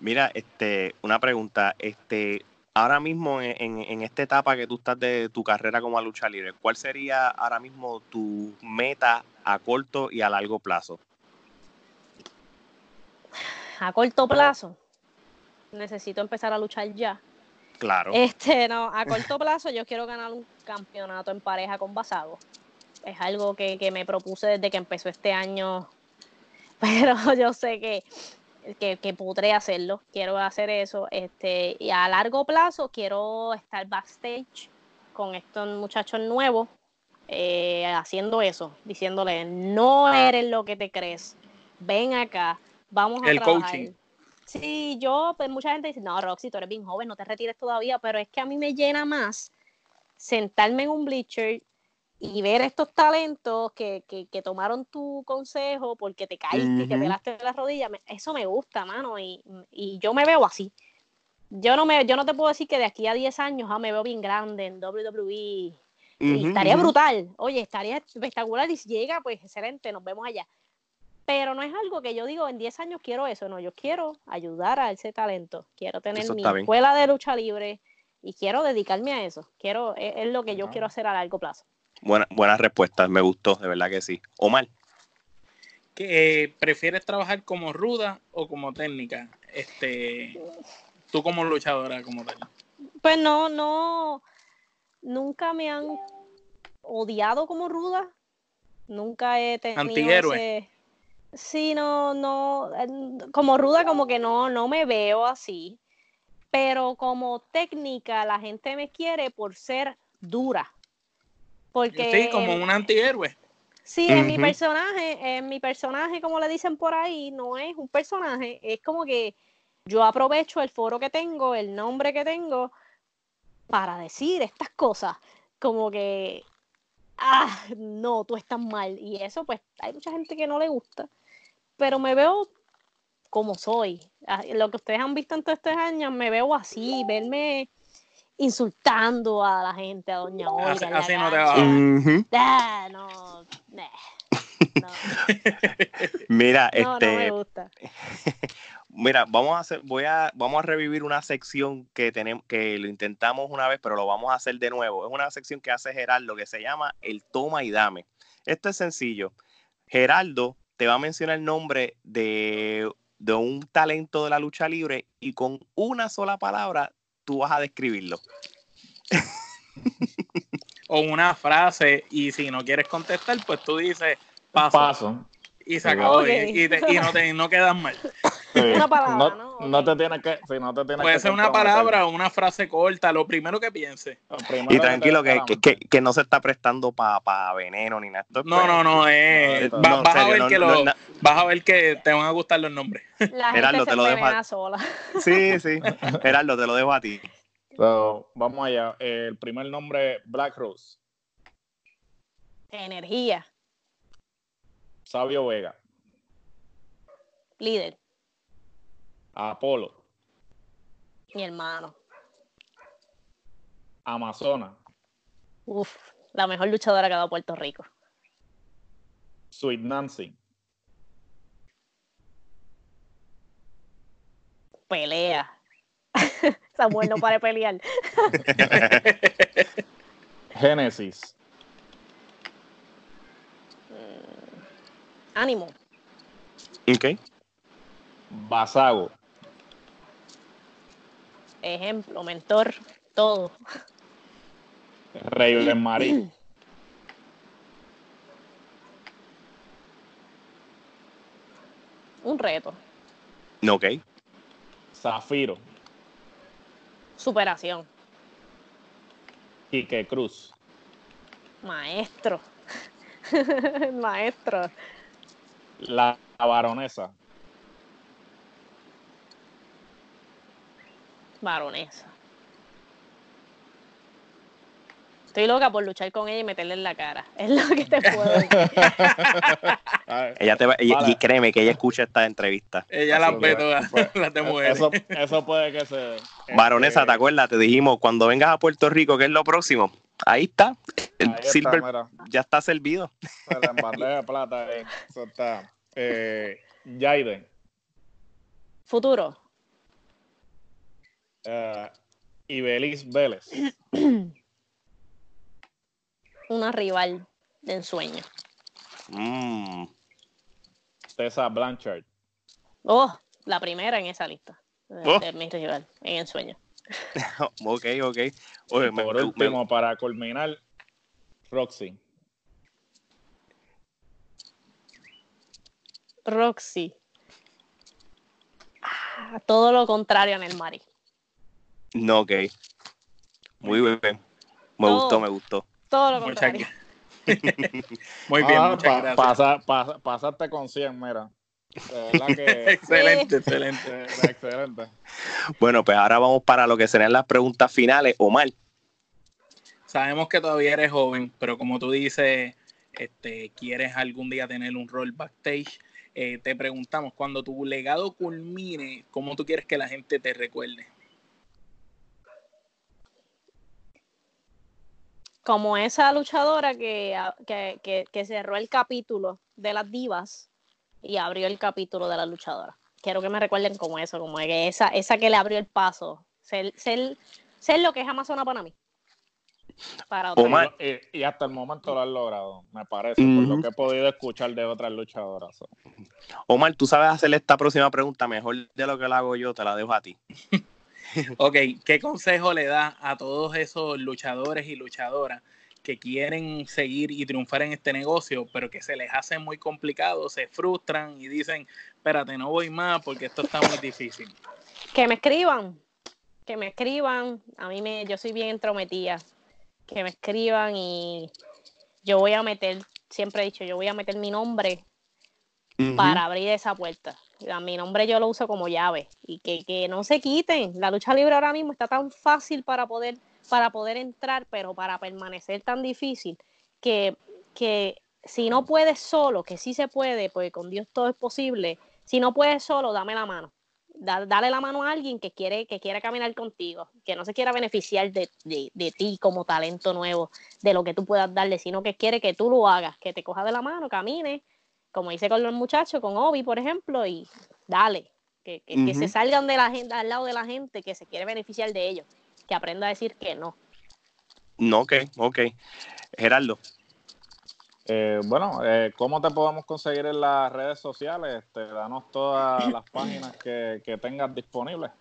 Mira, este, una pregunta, este, ahora mismo en, esta etapa que tú estás de tu carrera como lucha libre, ¿cuál sería ahora mismo tu meta a corto y a largo plazo? A corto plazo, necesito empezar a luchar ya. Claro. Este, no, a corto plazo yo quiero ganar un campeonato en pareja con Basago. Es algo que, me propuse desde que empezó este año, [laughs] pero yo sé que, que, podré hacerlo. Quiero hacer eso. Este, y a largo plazo quiero estar backstage con estos muchachos nuevos, eh, haciendo eso, diciéndole, no eres lo que te crees, ven acá, vamos a El coaching Sí, yo, pues mucha gente dice, no, Roxy, tú eres bien joven, no te retires todavía, pero es que a mí me llena más sentarme en un bleacher y ver estos talentos que, que, que tomaron tu consejo porque te caíste y te pelaste las rodillas, eso me gusta, mano, y, y, yo me veo así. Yo no, me, yo no te puedo decir que de aquí a 10 años ah, me veo bien grande en WWE. y estaría brutal. Oye, estaría espectacular. Y si llega, pues excelente, nos vemos allá. Pero no es algo que yo digo, en 10 años quiero eso. No, yo quiero ayudar a ese talento. Quiero tener mi escuela de lucha libre y quiero dedicarme a eso. Quiero, es, lo que yo quiero hacer a largo plazo. Buena, buenas respuestas, me gustó, de verdad que sí. Omar. ¿Que, eh, ¿Prefieres trabajar como ruda o como técnica? Este, tú como luchadora, como tal. Pues no, no, nunca me han odiado como ruda. Nunca he tenido Antihéroe. Sí, no, no, como ruda como que no, no me veo así. Pero como técnica la gente me quiere por ser dura. Porque, sí, como un antihéroe. Sí, en mi personaje, en mi personaje, como le dicen por ahí, no es un personaje, es como que yo aprovecho el foro que tengo, el nombre que tengo, para decir estas cosas. Como que, ah, no, tú estás mal. Y eso, pues, hay mucha gente que no le gusta. Pero me veo como soy. Ah, lo que ustedes han visto en todos estos años, me veo así, verme insultando a la gente, a Doña Olga. Así, no te va. Ah, no, [laughs] Mira, este. [laughs] Mira, vamos a hacer, voy a, vamos a revivir una sección que tenemos, que lo intentamos una vez, pero lo vamos a hacer de nuevo. Es una sección que hace Gerardo que se llama el toma y dame. Esto es sencillo. Geraldo te va a mencionar el nombre de, de un talento de la lucha libre y con una sola palabra tú vas a describirlo. [laughs] o una frase y si no quieres contestar, pues tú dices paso. Y se acabó y, [laughs] no, te, no quedas mal. Una palabra, ¿no? No, te tienes que, si no te tienes Puede ser una palabra o una frase corta, lo primero que piense. y tranquilo, que, que, que, no se está prestando para pa veneno ni nada. No, no, no, eh, vas, a ver que lo, vas a ver que te van a gustar los nombres. La Gerardo, te lo dejo a... sola. Sí, sí. Gerardo, te lo dejo a ti. vamos allá. El primer nombre, Black Rose. Energía. Sabio Vega. Líder. Apolo. Mi hermano. Amazona. Uf, la mejor luchadora que ha dado Puerto Rico. Sweet Nancy. Pelea. [laughs] Samuel no para pelear. [laughs] Génesis. Ánimo. Ok. Basago. Ejemplo, mentor, todo. Rey de Marí. Un reto. Ok. Zafiro. Superación. Quique Cruz. Maestro. [laughs] Maestro. La baronesa. Baronesa. Estoy loca por luchar con ella y meterle en la cara. [laughs] Es lo que te puedo decir. [laughs] ella te y, créeme que ella escucha esta entrevista. Ella la ve todas, la te mueve. Eso, eso, puede que se. Baronesa, ¿te acuerdas? Te dijimos, cuando vengas a Puerto Rico, ¿qué es lo próximo? Ahí está. El Silver ya está servido. Pero en de plata, eh, eso está. Eh, Jaiden. Futuro. Uh, Ibeliz Vélez. [clears throat] Una rival de ensueño. Mm. Tessa Blanchard. Oh, la primera en esa lista. De, oh. mi rival, en ensueño. [laughs] ok, ok. por último, para culminar, Roxy. Roxy. Ah, todo lo contrario en el Mari. No, ok. Muy bien. Me gustó, me gustó. Todo lo contrario. [laughs] Muy bien, ah, muchas gracias. pasaste con 100, mira. [laughs] excelente, excelente, excelente. Bueno, pues ahora vamos para lo que serían las preguntas finales. Omar. Sabemos que todavía eres joven, pero como tú dices, este, quieres algún día tener un rol backstage. Eh, te preguntamos, cuando tu legado culmine, ¿cómo tú quieres que la gente te recuerde? Como esa luchadora que, que cerró el capítulo de las divas y abrió el capítulo de la luchadora. Quiero que me recuerden como eso, como que esa, esa que le abrió el paso, ser, ser, ser lo que es Amazona para mí. Para Omar, y, hasta el momento lo has logrado, me parece, por lo que he podido escuchar de otras luchadoras. Omar, tú sabes hacerle esta próxima pregunta mejor de lo que la hago yo, te la dejo a ti. [laughs] [laughs] ok, ¿qué consejo le da a todos esos luchadores y luchadoras que quieren seguir y triunfar en este negocio, pero que se les hace muy complicado, se frustran y dicen, espérate, no voy más porque esto está muy difícil. Que me escriban, que me escriban, a mí me, yo soy bien entrometida, que me escriban y yo voy a meter, siempre he dicho, yo voy a meter mi nombre para abrir esa puerta. Mi nombre yo lo uso como llave y que, que no se quiten. La lucha libre ahora mismo está tan fácil para poder para poder entrar, pero para permanecer tan difícil que, que si no puedes solo, que sí se puede, porque con Dios todo es posible, si no puedes solo, dame la mano. dale la mano a alguien que quiere, que quiera caminar contigo, que no se quiera beneficiar de, de, ti como talento nuevo, de lo que tú puedas darle, sino que quiere que tú lo hagas, que te coja de la mano, camine, como hice con los muchachos, con Obi, por ejemplo, y dale, que, que, se salgan de la gente, al lado de la gente que se quiere beneficiar de ellos que aprenda a decir que no. No, ok, ok. Gerardo. Eh, bueno, eh, ¿cómo te podemos conseguir en las redes sociales? Este, danos todas las páginas que, que tengas disponibles.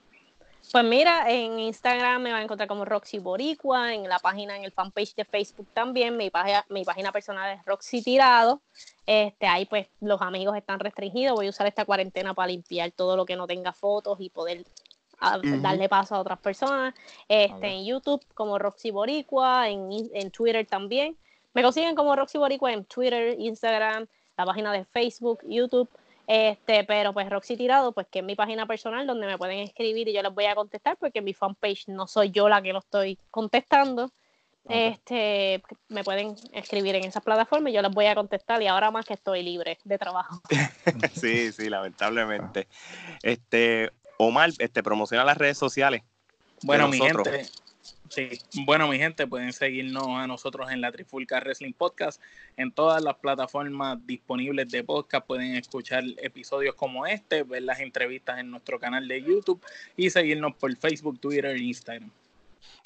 Pues mira, en Instagram me va a encontrar como Roxy Boricua, en la página, en el fanpage de Facebook también, mi página, mi página personal es Roxy Tirado. Este, ahí pues los amigos están restringidos, voy a usar esta cuarentena para limpiar todo lo que no tenga fotos y poder darle paso a otras personas. Este, En YouTube como Roxy Boricua, en, en Twitter también. Me consiguen como Roxy Boricua en Twitter, Instagram, la página de Facebook, YouTube. Este, pero pues Roxy Tirado, pues que es mi página personal donde me pueden escribir y yo les voy a contestar porque en mi fanpage no soy yo la que lo estoy contestando. Este, me pueden escribir en esas plataformas y yo les voy a contestar y ahora más que estoy libre de trabajo. [laughs] sí, sí, lamentablemente. Este, Omar, este, promociona las redes sociales. Bueno, mi gente, sí, bueno, mi gente, pueden seguirnos a nosotros en la Trifulca Wrestling Podcast, en todas las plataformas disponibles de podcast, pueden escuchar episodios como este, ver las entrevistas en nuestro canal de YouTube y seguirnos por Facebook, Twitter e Instagram.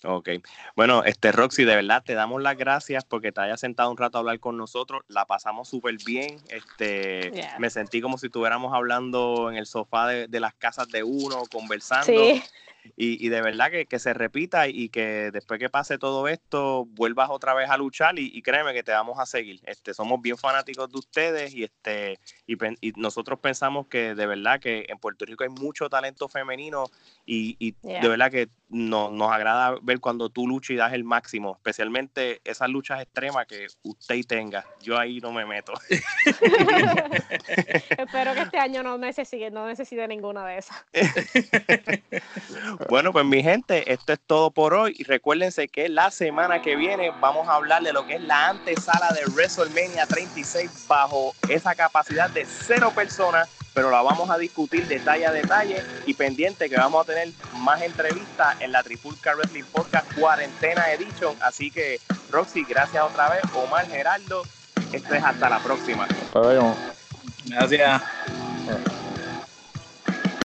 Ok. Bueno, este Roxy, de verdad te damos las gracias porque te hayas sentado un rato a hablar con nosotros. La pasamos súper bien. Este, me sentí como si estuviéramos hablando en el sofá de, de las casas de uno, conversando. Sí. Y, de verdad que, se repita y que después que pase todo esto vuelvas otra vez a luchar y, créeme que te vamos a seguir. Este, somos bien fanáticos de ustedes y, este, y, nosotros pensamos que de verdad que en Puerto Rico hay mucho talento femenino y, de verdad que nos agrada ver cuando tú luchas y das el máximo, especialmente esas luchas extremas que usted tenga. Yo ahí no me meto. [laughs] Espero que este año no necesite, no necesite ninguna de esas. [laughs] Bueno, pues mi gente, esto es todo por hoy. Y recuérdense que la semana que viene vamos a hablar de lo que es la antesala de WrestleMania 36 bajo esa capacidad de cero personas, pero la vamos a discutir detalle a detalle y pendiente que vamos a tener más entrevistas en la Trifulca Wrestling Podcast Cuarentena Edition. Así que, Roxy, gracias otra vez. Omar Geraldo, esto es hasta la próxima. Gracias.